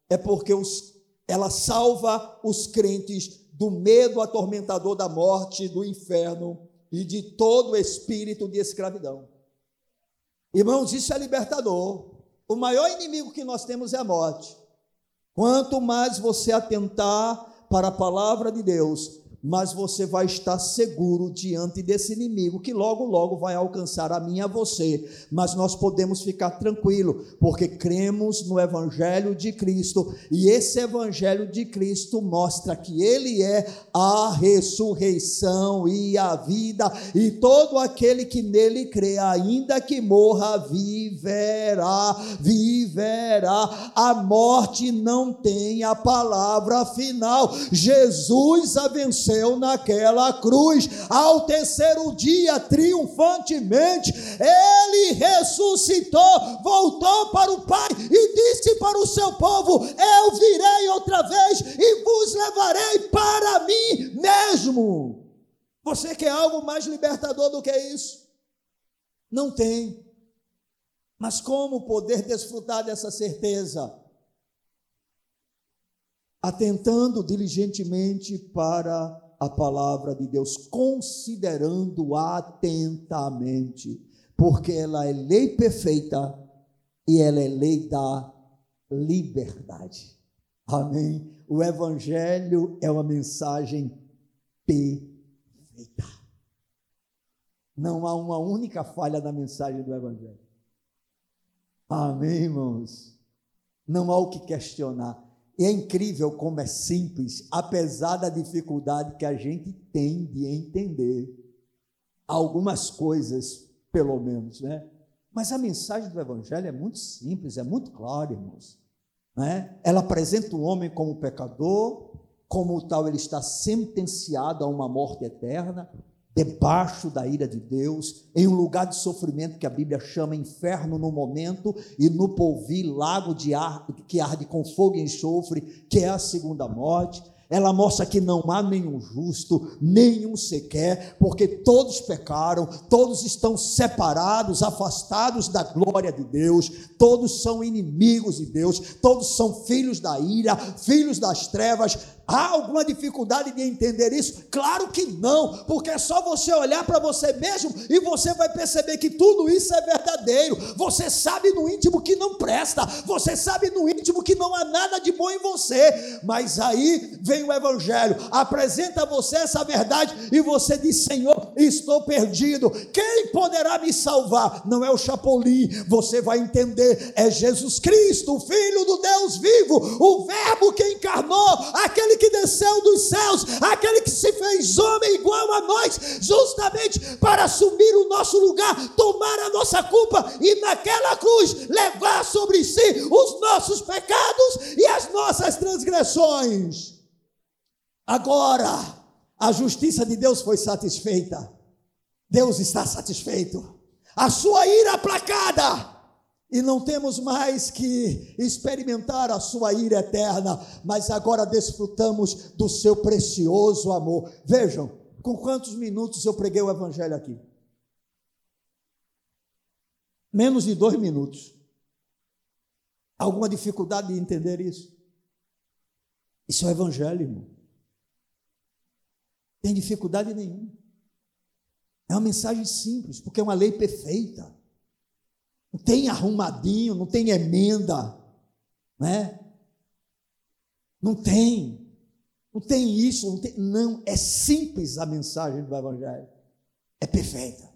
A: é porque os, ela salva os crentes do medo atormentador da morte, do inferno e de todo espírito de escravidão. Irmãos, isso é libertador. O maior inimigo que nós temos é a morte. Quanto mais você atentar para a palavra de Deus, mas você vai estar seguro diante desse inimigo que logo, logo vai alcançar a mim e a você. Mas nós podemos ficar tranquilo, porque cremos no Evangelho de Cristo e esse Evangelho de Cristo mostra que Ele é a ressurreição e a vida, e todo aquele que nele crê, ainda que morra, viverá, viverá. A morte não tem a palavra final. Jesus a venceu venceu naquela cruz. Ao terceiro dia, triunfantemente, ele ressuscitou, voltou para o Pai e disse para o seu povo: Eu virei outra vez e vos levarei para mim mesmo. Você quer algo mais libertador do que isso? Não tem. Mas como poder desfrutar dessa certeza? Atentando diligentemente para a palavra de Deus, considerando atentamente, porque ela é lei perfeita e ela é lei da liberdade. Amém? O Evangelho é uma mensagem perfeita. Não há uma única falha na mensagem do Evangelho. Amém, irmãos? Não há o que questionar. E é incrível como é simples, apesar da dificuldade que a gente tem de entender algumas coisas, pelo menos, né? Mas a mensagem do Evangelho é muito simples, é muito clara, irmãos. Né? Ela apresenta o homem como pecador, como tal ele está sentenciado a uma morte eterna, debaixo da ira de Deus, em um lugar de sofrimento que a Bíblia chama inferno no momento, e no polvir, lago de ar, que arde com fogo e enxofre, que é a segunda morte. Ela mostra que não há nenhum justo, nenhum sequer, porque todos pecaram, todos estão separados, afastados da glória de Deus, todos são inimigos de Deus, todos são filhos da ira, filhos das trevas, Há alguma dificuldade de entender isso? Claro que não, porque é só você olhar para você mesmo e você vai perceber que tudo isso é verdadeiro. Você sabe no íntimo que não presta, você sabe no íntimo que não há nada de bom em você, mas aí vem o Evangelho, apresenta a você essa verdade e você diz: Senhor, estou perdido, quem poderá me salvar? Não é o Chapolin, você vai entender, é Jesus Cristo, o Filho do Deus vivo, o Verbo que encarnou, aquele aquele que desceu dos céus, aquele que se fez homem igual a nós, justamente para assumir o nosso lugar, tomar a nossa culpa e naquela cruz levar sobre si os nossos pecados e as nossas transgressões. Agora, a justiça de Deus foi satisfeita. Deus está satisfeito. A sua ira aplacada e não temos mais que experimentar a sua ira eterna, mas agora desfrutamos do seu precioso amor. Vejam, com quantos minutos eu preguei o Evangelho aqui? Menos de dois minutos. Alguma dificuldade de entender isso? Isso é o Evangelho, irmão. Tem dificuldade nenhuma. É uma mensagem simples, porque é uma lei perfeita não tem arrumadinho, não tem emenda, né? Não tem, não tem isso, não, tem, não, é simples a mensagem do Evangelho, é perfeita,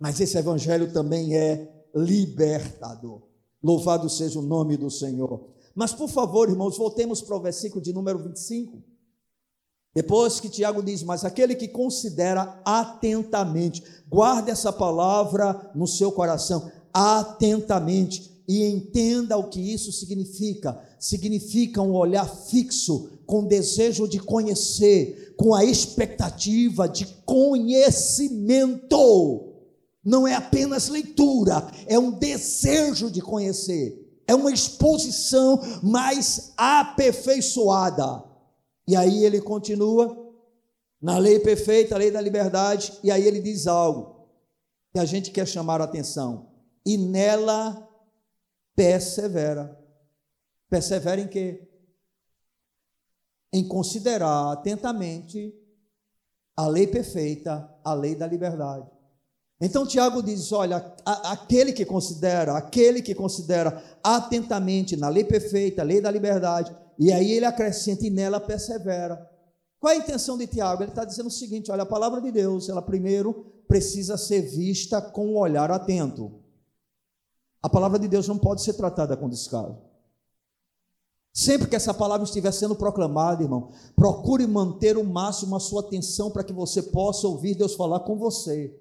A: mas esse Evangelho também é libertador. Louvado seja o nome do Senhor. Mas por favor, irmãos, voltemos para o versículo de número 25. Depois que Tiago diz, mas aquele que considera atentamente, guarde essa palavra no seu coração, atentamente e entenda o que isso significa. Significa um olhar fixo, com desejo de conhecer, com a expectativa de conhecimento. Não é apenas leitura, é um desejo de conhecer. É uma exposição mais aperfeiçoada. E aí ele continua na lei perfeita, a lei da liberdade, e aí ele diz algo que a gente quer chamar a atenção e nela persevera. Persevera em quê? Em considerar atentamente a lei perfeita, a lei da liberdade. Então Tiago diz: olha, aquele que considera, aquele que considera atentamente na lei perfeita, a lei da liberdade, E aí ele acrescenta e nela persevera. Qual é a intenção de Tiago? Ele está dizendo o seguinte: olha, a palavra de Deus, ela primeiro precisa ser vista com um olhar atento. A palavra de Deus não pode ser tratada com descaso. Sempre que essa palavra estiver sendo proclamada, irmão, procure manter o máximo a sua atenção para que você possa ouvir Deus falar com você.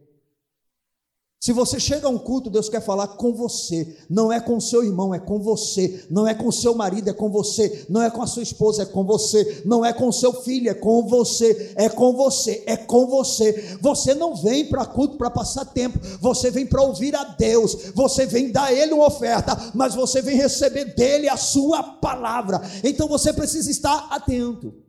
A: Se você chega a um culto, Deus quer falar com você. Não é com seu irmão, é com você. Não é com seu marido, é com você. Não é com a sua esposa, é com você. Não é com seu filho, é com você. É com você, é com você. Você não vem para culto para passar tempo. Você vem para ouvir a Deus. Você vem dar Ele uma oferta, mas você vem receber dele a sua palavra. Então você precisa estar atento.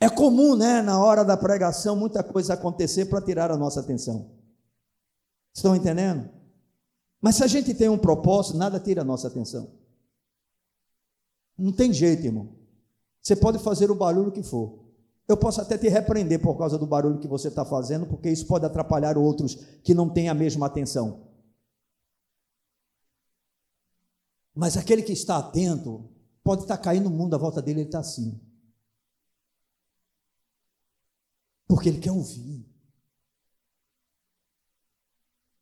A: É comum, né, na hora da pregação, muita coisa acontecer para tirar a nossa atenção. Estão entendendo? Mas se a gente tem um propósito, nada tira a nossa atenção. Não tem jeito, irmão. Você pode fazer o barulho que for. Eu posso até te repreender por causa do barulho que você está fazendo, porque isso pode atrapalhar outros que não têm a mesma atenção. Mas aquele que está atento, pode estar caindo no mundo à volta dele, ele está assim. Porque ele quer ouvir.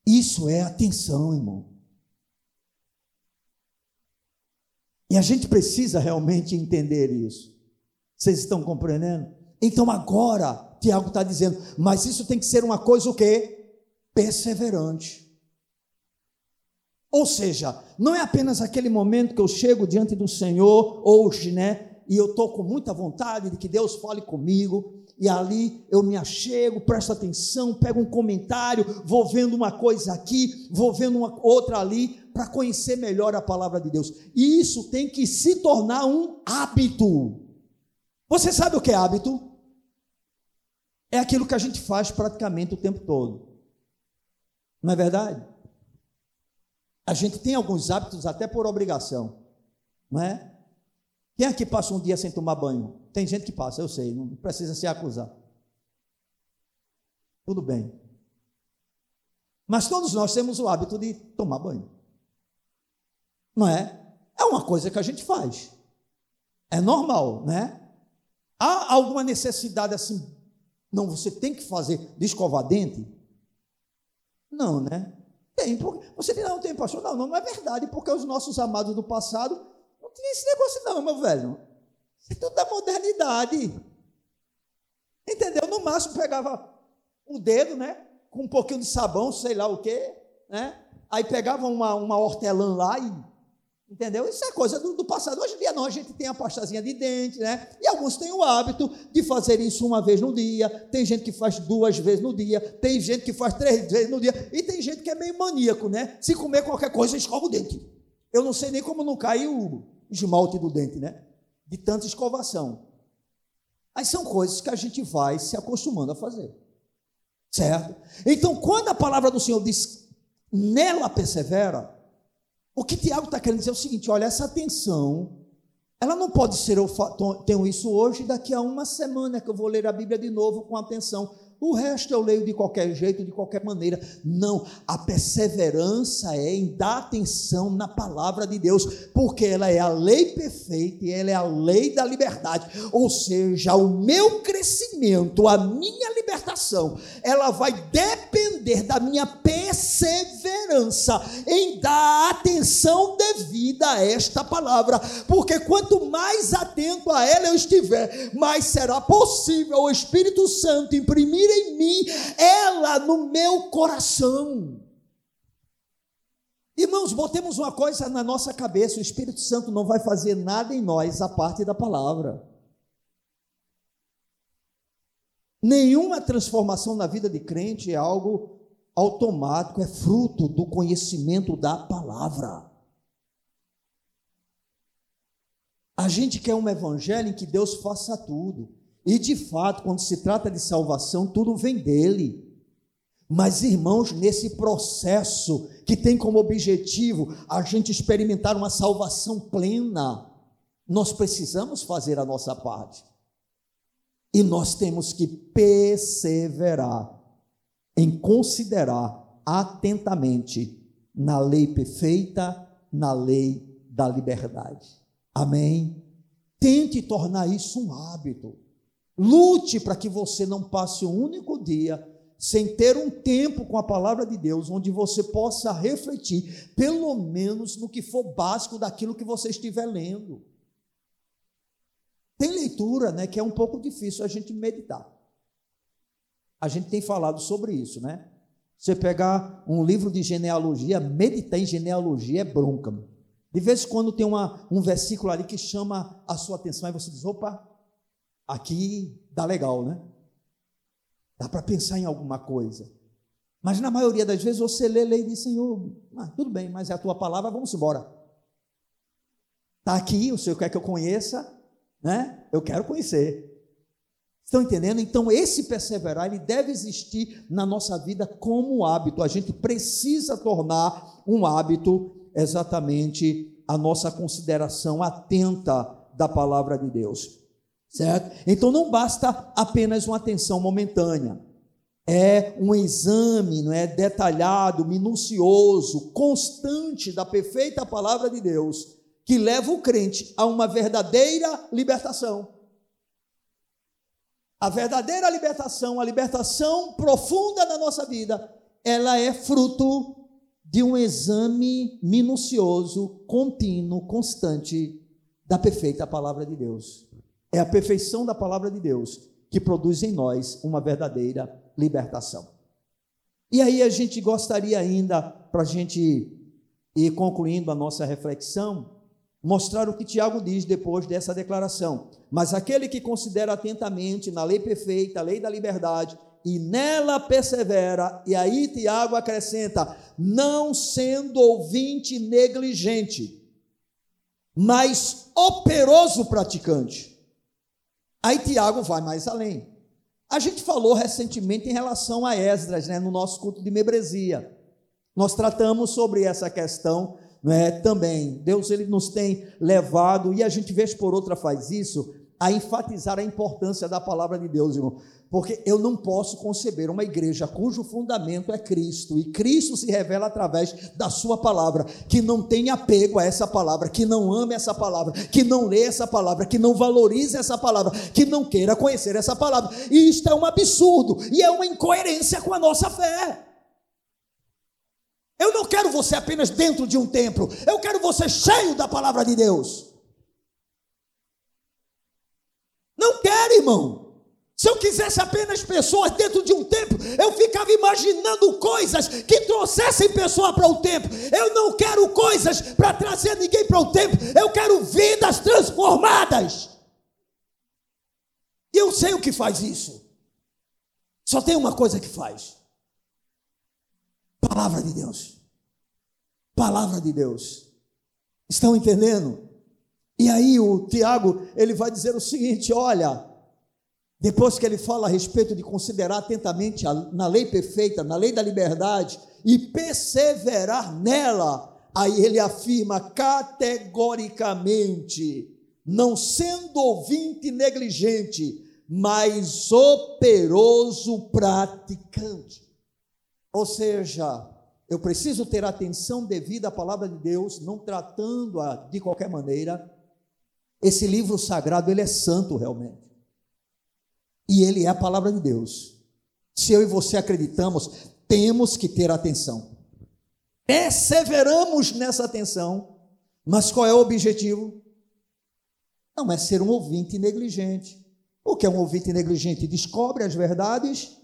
A: Isso é atenção, irmão. E a gente precisa realmente entender isso. Vocês estão compreendendo? Então agora, Tiago está dizendo, mas isso tem que ser uma coisa o quê? Perseverante. Ou seja, não é apenas aquele momento que eu chego diante do Senhor hoje, né? E eu estou com muita vontade de que Deus fale comigo, e ali eu me achego, presto atenção, pego um comentário, vou vendo uma coisa aqui, vou vendo uma outra ali, para conhecer melhor a palavra de Deus. E isso tem que se tornar um hábito. Você sabe o que é hábito? É aquilo que a gente faz praticamente o tempo todo. Não é verdade? A gente tem alguns hábitos até por obrigação, não é? Quem aqui passa um dia sem tomar banho? Tem gente que passa, eu sei, não precisa se acusar. Tudo bem. Mas todos nós temos o hábito de tomar banho. Não é? É uma coisa que a gente faz. É normal, né? Há alguma necessidade assim? Não, você tem que fazer de escovar dente? Não, né? Tem. Você diz, não, tem, pastor. Não, não, não é verdade, porque os nossos amados do passado tinha esse negócio, não, meu velho. Isso é tudo da modernidade. Entendeu? No máximo pegava o dedo, né? Com um pouquinho de sabão, sei lá o quê, né? Aí pegava uma, uma hortelã lá e. Entendeu? Isso é coisa do, do, passado. Hoje em dia não, a gente tem a pastazinha de dente, né? E alguns têm o hábito de fazer isso uma vez no dia. Tem gente que faz duas vezes no dia. Tem gente que faz três vezes no dia. E tem gente que é meio maníaco, né? Se comer qualquer coisa, escova o dente. Eu não sei nem como não caiu esmalte do dente, né? De tanta escovação. Aí são coisas que a gente vai se acostumando a fazer. Certo? Então, quando a palavra do Senhor diz, nela persevera, o que Tiago está querendo dizer é o seguinte: olha, essa atenção, ela não pode ser, eu tenho isso hoje, daqui a uma semana que eu vou ler a Bíblia de novo com atenção. O resto eu leio de qualquer jeito, de qualquer maneira. Não, a perseverança é em dar atenção na palavra de Deus, porque ela é a lei perfeita e ela é a lei da liberdade. Ou seja, o meu crescimento, a minha libertação, ela vai depender da minha perseverança em dar atenção devida a esta palavra, porque quanto mais atento a ela eu estiver, mais será possível o Espírito Santo imprimir em mim, ela no meu coração. Irmãos, botemos uma coisa na nossa cabeça: o Espírito Santo não vai fazer nada em nós a parte da palavra. Nenhuma transformação na vida de crente é algo automático, é fruto do conhecimento da palavra. A gente quer um evangelho em que Deus faça tudo. E de fato, quando se trata de salvação, tudo vem dele. Mas, irmãos, nesse processo que tem como objetivo a gente experimentar uma salvação plena, nós precisamos fazer a nossa parte. E nós temos que perseverar em considerar atentamente na lei perfeita, na lei da liberdade. Amém? Tente tornar isso um hábito. Lute para que você não passe um único dia sem ter um tempo com a palavra de Deus, onde você possa refletir, pelo menos no que for básico daquilo que você estiver lendo. Tem leitura, né, que é um pouco difícil a gente meditar. A gente tem falado sobre isso, né? Você pegar um livro de genealogia, meditar em genealogia é bronca. De vez em quando tem uma, um versículo ali que chama a sua atenção, e você diz: opa, aqui dá legal, né? Dá para pensar em alguma coisa. Mas na maioria das vezes você lê, lê e diz: Senhor, ah, tudo bem, mas é a tua palavra, vamos embora. Está aqui, o Senhor quer que eu conheça, né? Eu quero conhecer. Estão entendendo? Então, esse perseverar, ele deve existir na nossa vida como hábito. A gente precisa tornar um hábito exatamente a nossa consideração atenta da palavra de Deus certo? Então não basta apenas uma atenção momentânea. É um exame, não é detalhado, minucioso, constante da perfeita palavra de Deus, que leva o crente a uma verdadeira libertação. A verdadeira libertação, a libertação profunda da nossa vida, ela é fruto de um exame minucioso, contínuo, constante da perfeita palavra de Deus. É a perfeição da palavra de Deus que produz em nós uma verdadeira libertação. E aí a gente gostaria ainda, para a gente ir concluindo a nossa reflexão, mostrar o que Tiago diz depois dessa declaração. Mas aquele que considera atentamente na lei perfeita, a lei da liberdade, e nela persevera, e aí Tiago acrescenta, não sendo ouvinte negligente, mas operoso praticante. Aí Tiago vai mais além. A gente falou recentemente em relação a Esdras, né, no nosso culto de membresia. Nós tratamos sobre essa questão né, também. Deus ele nos tem levado, e a gente vez por outra faz isso, a enfatizar a importância da palavra de Deus, irmão. Porque eu não posso conceber uma igreja cujo fundamento é Cristo, e Cristo se revela através da Sua palavra, que não tem apego a essa palavra, que não ame essa palavra, que não lê essa palavra, que não valorize essa palavra, que não queira conhecer essa palavra. E isto é um absurdo, e é uma incoerência com a nossa fé. Eu não quero você apenas dentro de um templo, eu quero você cheio da palavra de Deus. Não quero, irmão. Se eu quisesse apenas pessoas dentro de um templo, eu ficava imaginando coisas que trouxessem pessoa para o templo. Eu não quero coisas para trazer ninguém para o templo. Eu quero vidas transformadas. E eu sei o que faz isso. Só tem uma coisa que faz: Palavra de Deus. Palavra de Deus. Estão entendendo? E aí o Tiago, ele vai dizer o seguinte: olha, depois que ele fala a respeito de considerar atentamente a, na lei perfeita, na lei da liberdade, e perseverar nela, aí ele afirma categoricamente, não sendo ouvinte negligente, mas operoso praticante. Ou seja, eu preciso ter atenção devida à palavra de Deus, não tratando-a de qualquer maneira. Esse livro sagrado, ele é santo realmente e ele é a palavra de Deus. Se eu e você acreditamos, temos que ter atenção. Perseveramos nessa atenção, mas qual é o objetivo? Não é ser um ouvinte negligente. O que é um ouvinte negligente? Descobre as verdades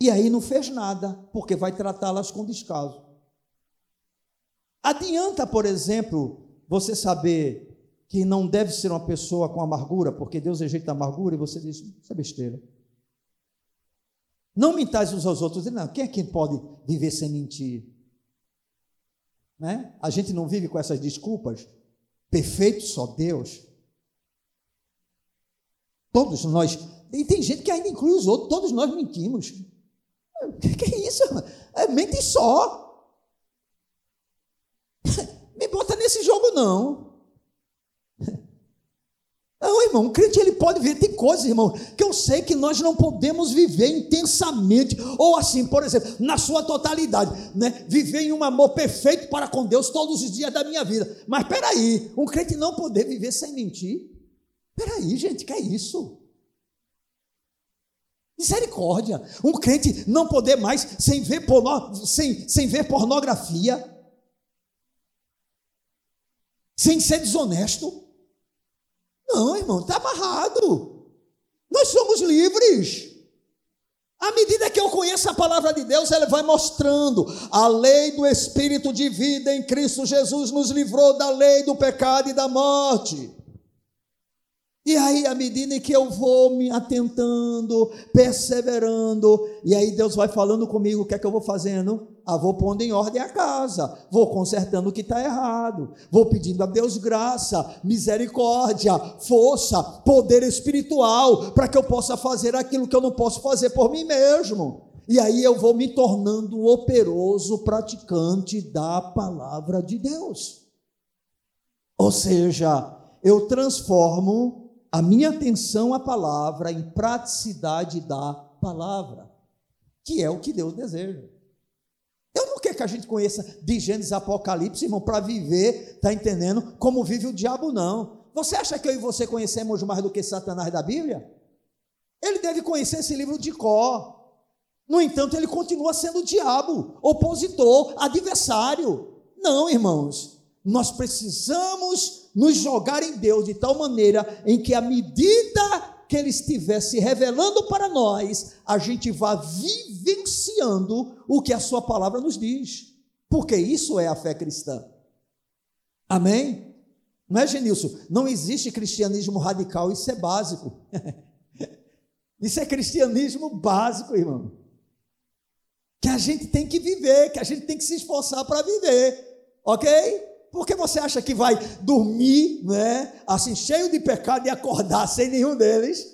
A: e aí não fez nada, porque vai tratá-las com descaso. Adianta, por exemplo, você saber que não deve ser uma pessoa com amargura, porque Deus rejeita a amargura, e você diz, isso é besteira. Não mintais uns aos outros. Não, quem é que pode viver sem mentir? Né? A gente não vive com essas desculpas. Perfeito só Deus. Todos nós. E tem gente que ainda inclui os outros. Todos nós mentimos. Que, que é isso? É, mente só. Me bota nesse jogo, não. Não, irmão, um crente ele pode ver, tem coisas, irmão, que eu sei que nós não podemos viver intensamente, ou assim, por exemplo, na sua totalidade, né? Viver em um amor perfeito para com Deus todos os dias da minha vida. Mas peraí, um crente não poder viver sem mentir. Peraí, gente, que é isso? Misericórdia. Um crente não poder mais sem ver, porno, sem, sem ver pornografia, sem ser desonesto. Não, irmão, está amarrado. Nós somos livres. À medida que eu conheço a palavra de Deus, ela vai mostrando. A lei do Espírito de vida em Cristo Jesus nos livrou da lei do pecado e da morte. E aí, à medida que eu vou me atentando, perseverando, e aí Deus vai falando comigo, o que é que eu vou fazendo? Ah, vou pondo em ordem a casa, vou consertando o que está errado, vou pedindo a Deus graça, misericórdia, força, poder espiritual, para que eu possa fazer aquilo que eu não posso fazer por mim mesmo. E aí eu vou me tornando operoso praticante da palavra de Deus. Ou seja, eu transformo a minha atenção à palavra em praticidade da palavra, que é o que Deus deseja. Quero que a gente conheça de Gênesis Apocalipse, irmão, para viver, tá entendendo? Como vive o diabo, não. Você acha que eu e você conhecemos mais do que Satanás da Bíblia? Ele deve conhecer esse livro de cor. No entanto, ele continua sendo o diabo, opositor, adversário. Não, irmãos. Nós precisamos nos jogar em Deus de tal maneira em que, à medida que Ele estiver se revelando para nós, a gente vá vivenciando o que a Sua palavra nos diz, porque isso é a fé cristã. Amém? Não é, Genilson? Não existe cristianismo radical, isso é básico. isso é cristianismo básico, irmão. Que a gente tem que viver, que a gente tem que se esforçar para viver, ok? Porque você acha que vai dormir, né, assim, cheio de pecado e acordar sem nenhum deles?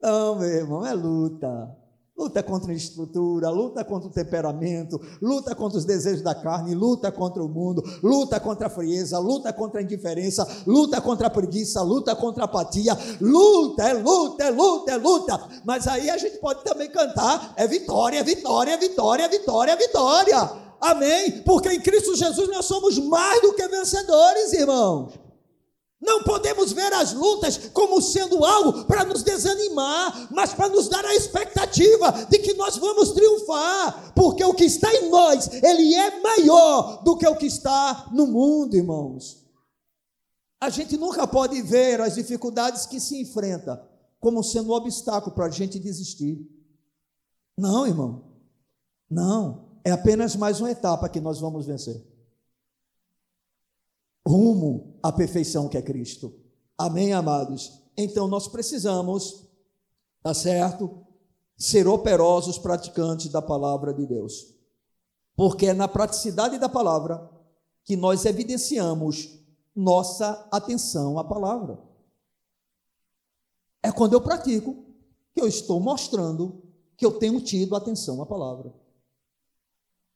A: Não, meu irmão, é luta. Luta contra a estrutura, luta contra o temperamento, luta contra os desejos da carne, luta contra o mundo, luta contra a frieza, luta contra a indiferença, luta contra a preguiça, luta contra a apatia, luta, é luta, é luta, é luta. Mas aí a gente pode também cantar: é vitória, é vitória, é vitória, é vitória, é vitória. Amém? Porque em Cristo Jesus nós somos mais do que vencedores, irmãos. Não podemos ver as lutas como sendo algo para nos desanimar, mas para nos dar a expectativa de que nós vamos triunfar, porque o que está em nós, ele é maior do que o que está no mundo, irmãos. A gente nunca pode ver as dificuldades que se enfrenta como sendo um obstáculo para a gente desistir. Não, irmão. Não. É apenas mais uma etapa que nós vamos vencer. Rumo à perfeição que é Cristo. Amém, amados? Então nós precisamos, tá certo? Ser operosos praticantes da palavra de Deus. Porque é na praticidade da palavra que nós evidenciamos nossa atenção à palavra. É quando eu pratico que eu estou mostrando que eu tenho tido atenção à palavra.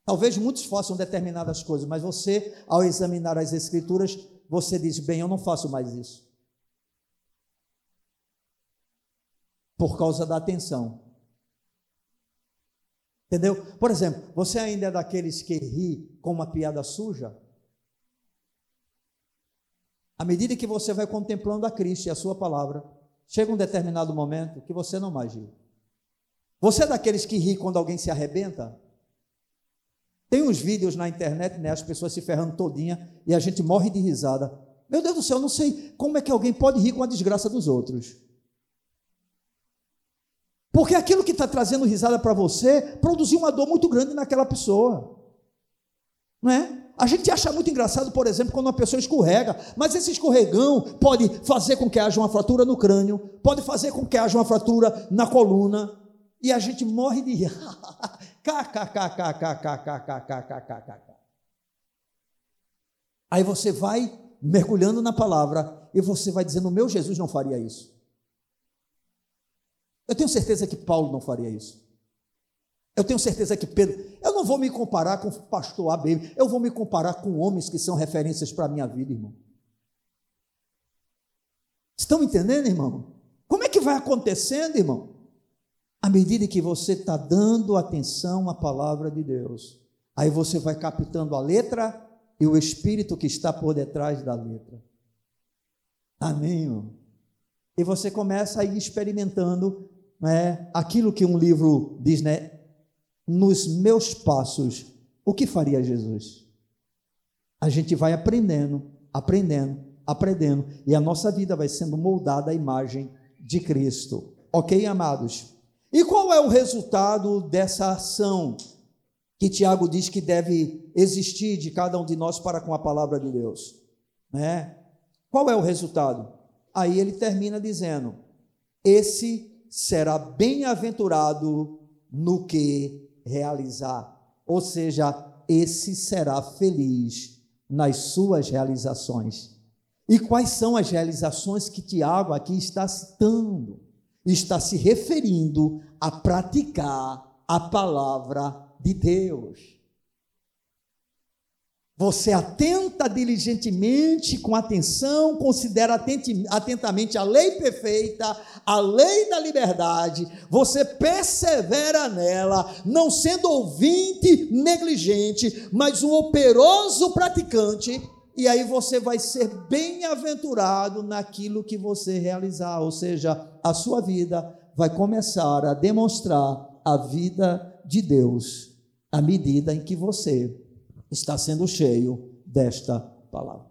A: Talvez muitos façam determinadas coisas, mas você, ao examinar as Escrituras, você diz: bem, eu não faço mais isso. Por causa da atenção. Entendeu? Por exemplo, você ainda é daqueles que ri com uma piada suja? À medida que você vai contemplando a Cristo e a Sua palavra, chega um determinado momento que você não mais ri. Você é daqueles que ri quando alguém se arrebenta? Tem uns vídeos na internet, né, as pessoas se ferrando todinha e a gente morre de risada. Meu Deus do céu, eu não sei como é que alguém pode rir com a desgraça dos outros. Porque aquilo que está trazendo risada para você produziu uma dor muito grande naquela pessoa. Não é? A gente acha muito engraçado, por exemplo, quando uma pessoa escorrega, mas esse escorregão pode fazer com que haja uma fratura no crânio, pode fazer com que haja uma fratura na coluna, e a gente morre de. KKKKKKKKKKKK. Aí você vai mergulhando na palavra e você vai dizendo: meu Jesus não faria isso. Eu tenho certeza que Paulo não faria isso. Eu tenho certeza que Pedro. Eu não vou me comparar com pastor AB, eu vou me comparar com homens que são referências para a minha vida, irmão. Estão entendendo, irmão? Como é que vai acontecendo, irmão? À medida que você está dando atenção à palavra de Deus, aí você vai captando a letra e o espírito que está por detrás da letra. Amém, irmão? E você começa a ir experimentando né, aquilo que um livro diz, né? Nos meus passos, o que faria Jesus? A gente vai aprendendo, aprendendo, aprendendo, e a nossa vida vai sendo moldada à imagem de Cristo. Ok, amados? E qual é o resultado dessa ação que Tiago diz que deve existir de cada um de nós para com a palavra de Deus? Né? Qual é o resultado? Aí ele termina dizendo: esse será bem-aventurado no que realizar. Ou seja, esse será feliz nas suas realizações. E quais são as realizações que Tiago aqui está citando? Está se referindo a praticar a palavra de Deus. Você atenta diligentemente, com atenção, considera atentamente a lei perfeita, a lei da liberdade, você persevera nela, não sendo ouvinte negligente, mas um operoso praticante, e aí você vai ser bem-aventurado naquilo que você realizar, ou seja, a sua vida vai começar a demonstrar a vida de Deus à medida em que você está sendo cheio desta palavra.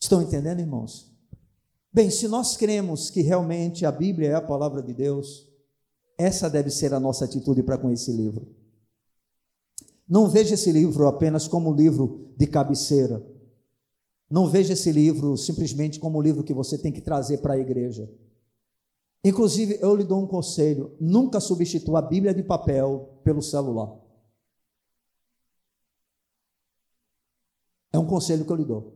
A: Estão entendendo, irmãos? Bem, se nós cremos que realmente a Bíblia é a palavra de Deus, essa deve ser a nossa atitude para com esse livro. Não veja esse livro apenas como um livro de cabeceira. Não veja esse livro simplesmente como um livro que você tem que trazer para a igreja. Inclusive, eu lhe dou um conselho: nunca substitua a Bíblia de papel pelo celular. É um conselho que eu lhe dou.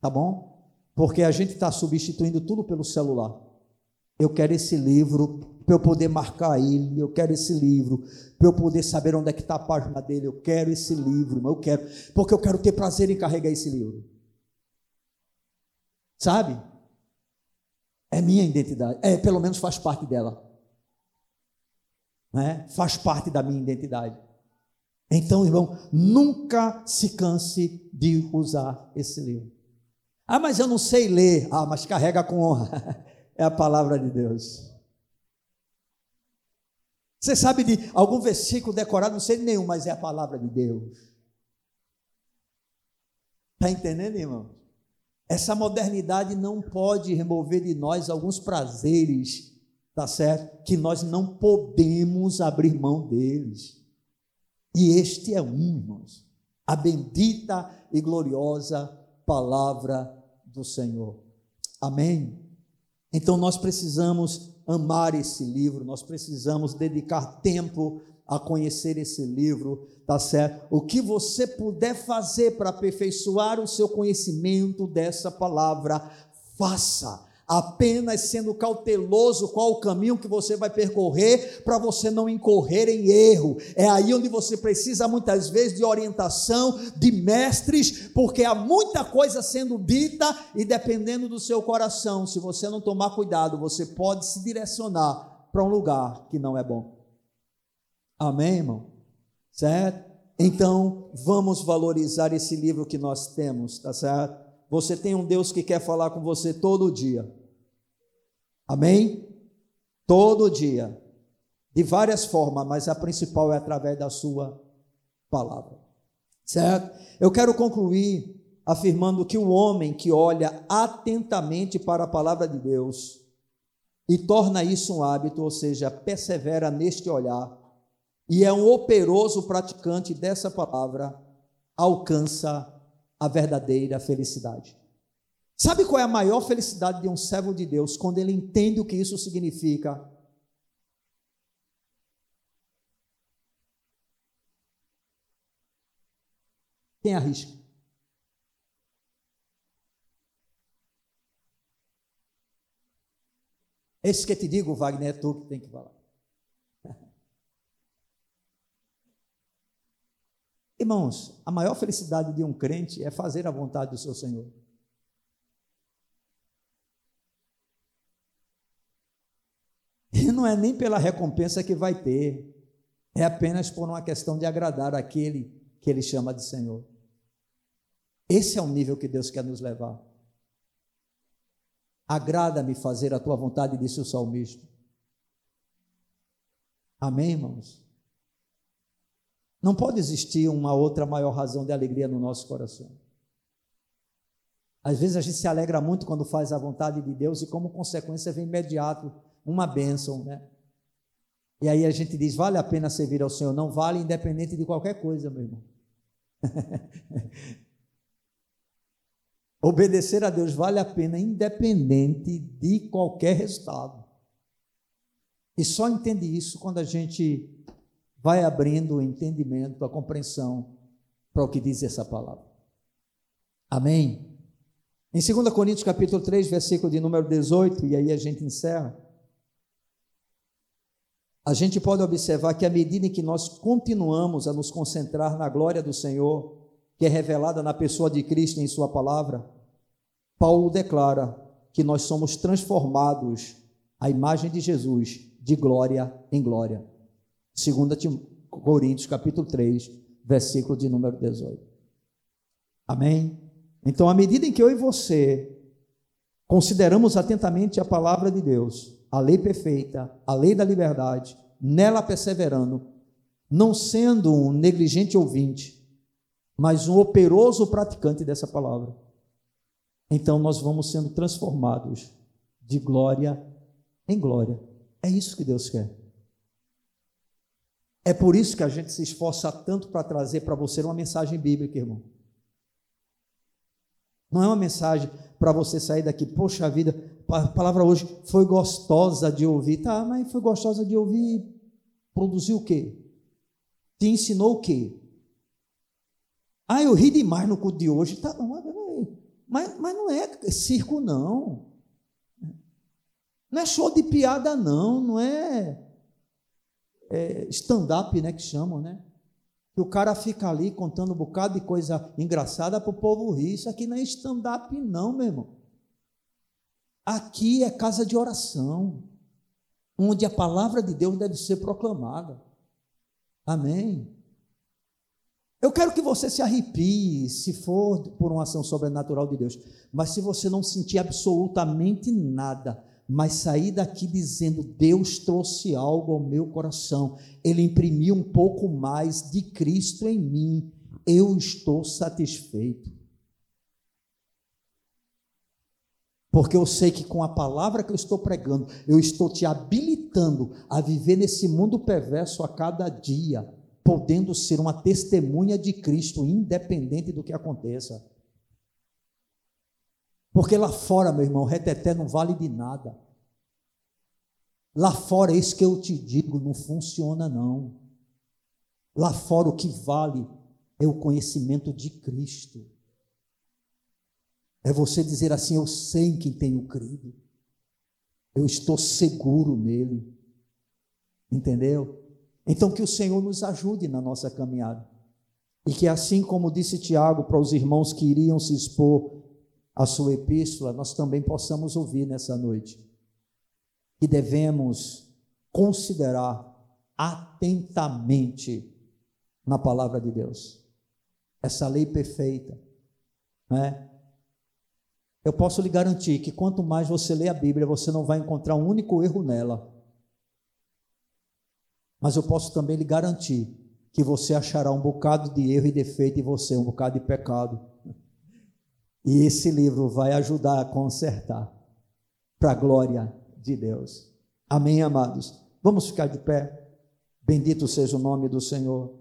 A: Tá bom? Porque a gente está substituindo tudo pelo celular. Eu quero esse livro para eu poder marcar ele. Eu quero esse livro para eu poder saber onde é que está a página dele. Eu quero esse livro, eu quero, porque eu quero ter prazer em carregar esse livro. Sabe? É minha identidade. É, pelo menos faz parte dela. Né? Faz parte da minha identidade. Então, irmão, nunca se canse de usar esse livro. Ah, mas eu não sei ler. Ah, mas carrega com honra. É a palavra de Deus. Você sabe de algum versículo decorado? Não sei nenhum, mas é a palavra de Deus. Está entendendo, irmão? Essa modernidade não pode remover de nós alguns prazeres, tá certo? Que nós não podemos abrir mão deles. E este é um, irmãos, a bendita e gloriosa palavra do Senhor. Amém? Então nós precisamos amar esse livro, nós precisamos dedicar tempo a conhecer esse livro, tá certo? O que você puder fazer para aperfeiçoar o seu conhecimento dessa palavra, faça apenas sendo cauteloso qual o caminho que você vai percorrer para você não incorrer em erro. É aí onde você precisa muitas vezes de orientação de mestres, porque há muita coisa sendo dita e dependendo do seu coração, se você não tomar cuidado, você pode se direcionar para um lugar que não é bom. Amém, irmão? Certo? Então, vamos valorizar esse livro que nós temos, tá certo? Você tem um Deus que quer falar com você todo dia. Amém? Todo dia. De várias formas, mas a principal é através da sua palavra. Certo? Eu quero concluir afirmando que o homem que olha atentamente para a palavra de Deus e torna isso um hábito, ou seja, persevera neste olhar, e é um operoso praticante dessa palavra, alcança a verdadeira felicidade. Sabe qual é a maior felicidade de um servo de Deus quando ele entende o que isso significa? Quem arrisca? Esse que te digo, Wagner, é tu que tem que falar. Irmãos, a maior felicidade de um crente é fazer a vontade do seu Senhor. Não é nem pela recompensa que vai ter, é apenas por uma questão de agradar aquele que ele chama de Senhor. Esse é o nível que Deus quer nos levar. Agrada-me fazer a tua vontade, disse o salmista. Amém, irmãos? Não pode existir uma outra maior razão de alegria no nosso coração. Às vezes a gente se alegra muito quando faz a vontade de Deus e, como consequência, vem imediato uma bênção, né? E aí a gente diz: vale a pena servir ao Senhor? Não vale, independente de qualquer coisa, meu irmão. Obedecer a Deus vale a pena, independente de qualquer resultado. E só entende isso quando a gente vai abrindo o entendimento, a compreensão para o que diz essa palavra. Amém? Em 2 Coríntios capítulo 3, versículo de número 18, e aí a gente encerra, a gente pode observar que à medida em que nós continuamos a nos concentrar na glória do Senhor, que é revelada na pessoa de Cristo em Sua palavra, Paulo declara que nós somos transformados à imagem de Jesus, de glória em glória. 2 Coríntios, capítulo 3, versículo de número 18. Amém? Então, à medida em que eu e você consideramos atentamente a palavra de Deus, a lei perfeita, a lei da liberdade, nela perseverando, não sendo um negligente ouvinte, mas um operoso praticante dessa palavra. Então nós vamos sendo transformados de glória em glória. É isso que Deus quer. É por isso que a gente se esforça tanto para trazer para você uma mensagem bíblica, irmão. Não é uma mensagem para você sair daqui, poxa vida, a palavra hoje foi gostosa de ouvir. Tá, mas foi gostosa de ouvir, produziu o quê? Te ensinou o quê? Ah, eu ri demais no culto de hoje. Tá, mas, mas não é circo, não. Não é show de piada, não. Não é, é stand-up, né, que chamam, né? Que o cara fica ali contando um bocado de coisa engraçada para o povo rir. Isso aqui não é stand-up, não, meu irmão. Aqui é casa de oração, onde a palavra de Deus deve ser proclamada. Amém. Eu quero que você se arrepie, se for por uma ação sobrenatural de Deus, mas se você não sentir absolutamente nada, mas sair daqui dizendo: Deus trouxe algo ao meu coração, Ele imprimiu um pouco mais de Cristo em mim, eu estou satisfeito. Porque eu sei que com a palavra que eu estou pregando, eu estou te habilitando a viver nesse mundo perverso a cada dia podendo ser uma testemunha de Cristo, independente do que aconteça. Porque lá fora, meu irmão, reteté não vale de nada. Lá fora, isso que eu te digo, não funciona não. Lá fora o que vale é o conhecimento de Cristo. É você dizer assim: eu sei em quem tenho crido. Eu estou seguro nele. Entendeu? Então, que o Senhor nos ajude na nossa caminhada. E que, assim como disse Tiago para os irmãos que iriam se expor à sua epístola, nós também possamos ouvir nessa noite. Que devemos considerar atentamente na palavra de Deus. Essa lei perfeita. Né? Eu posso lhe garantir que quanto mais você lê a Bíblia, você não vai encontrar um único erro nela. Mas eu posso também lhe garantir que você achará um bocado de erro e defeito em você, um bocado de pecado. E esse livro vai ajudar a consertar, para a glória de Deus. Amém, amados? Vamos ficar de pé. Bendito seja o nome do Senhor.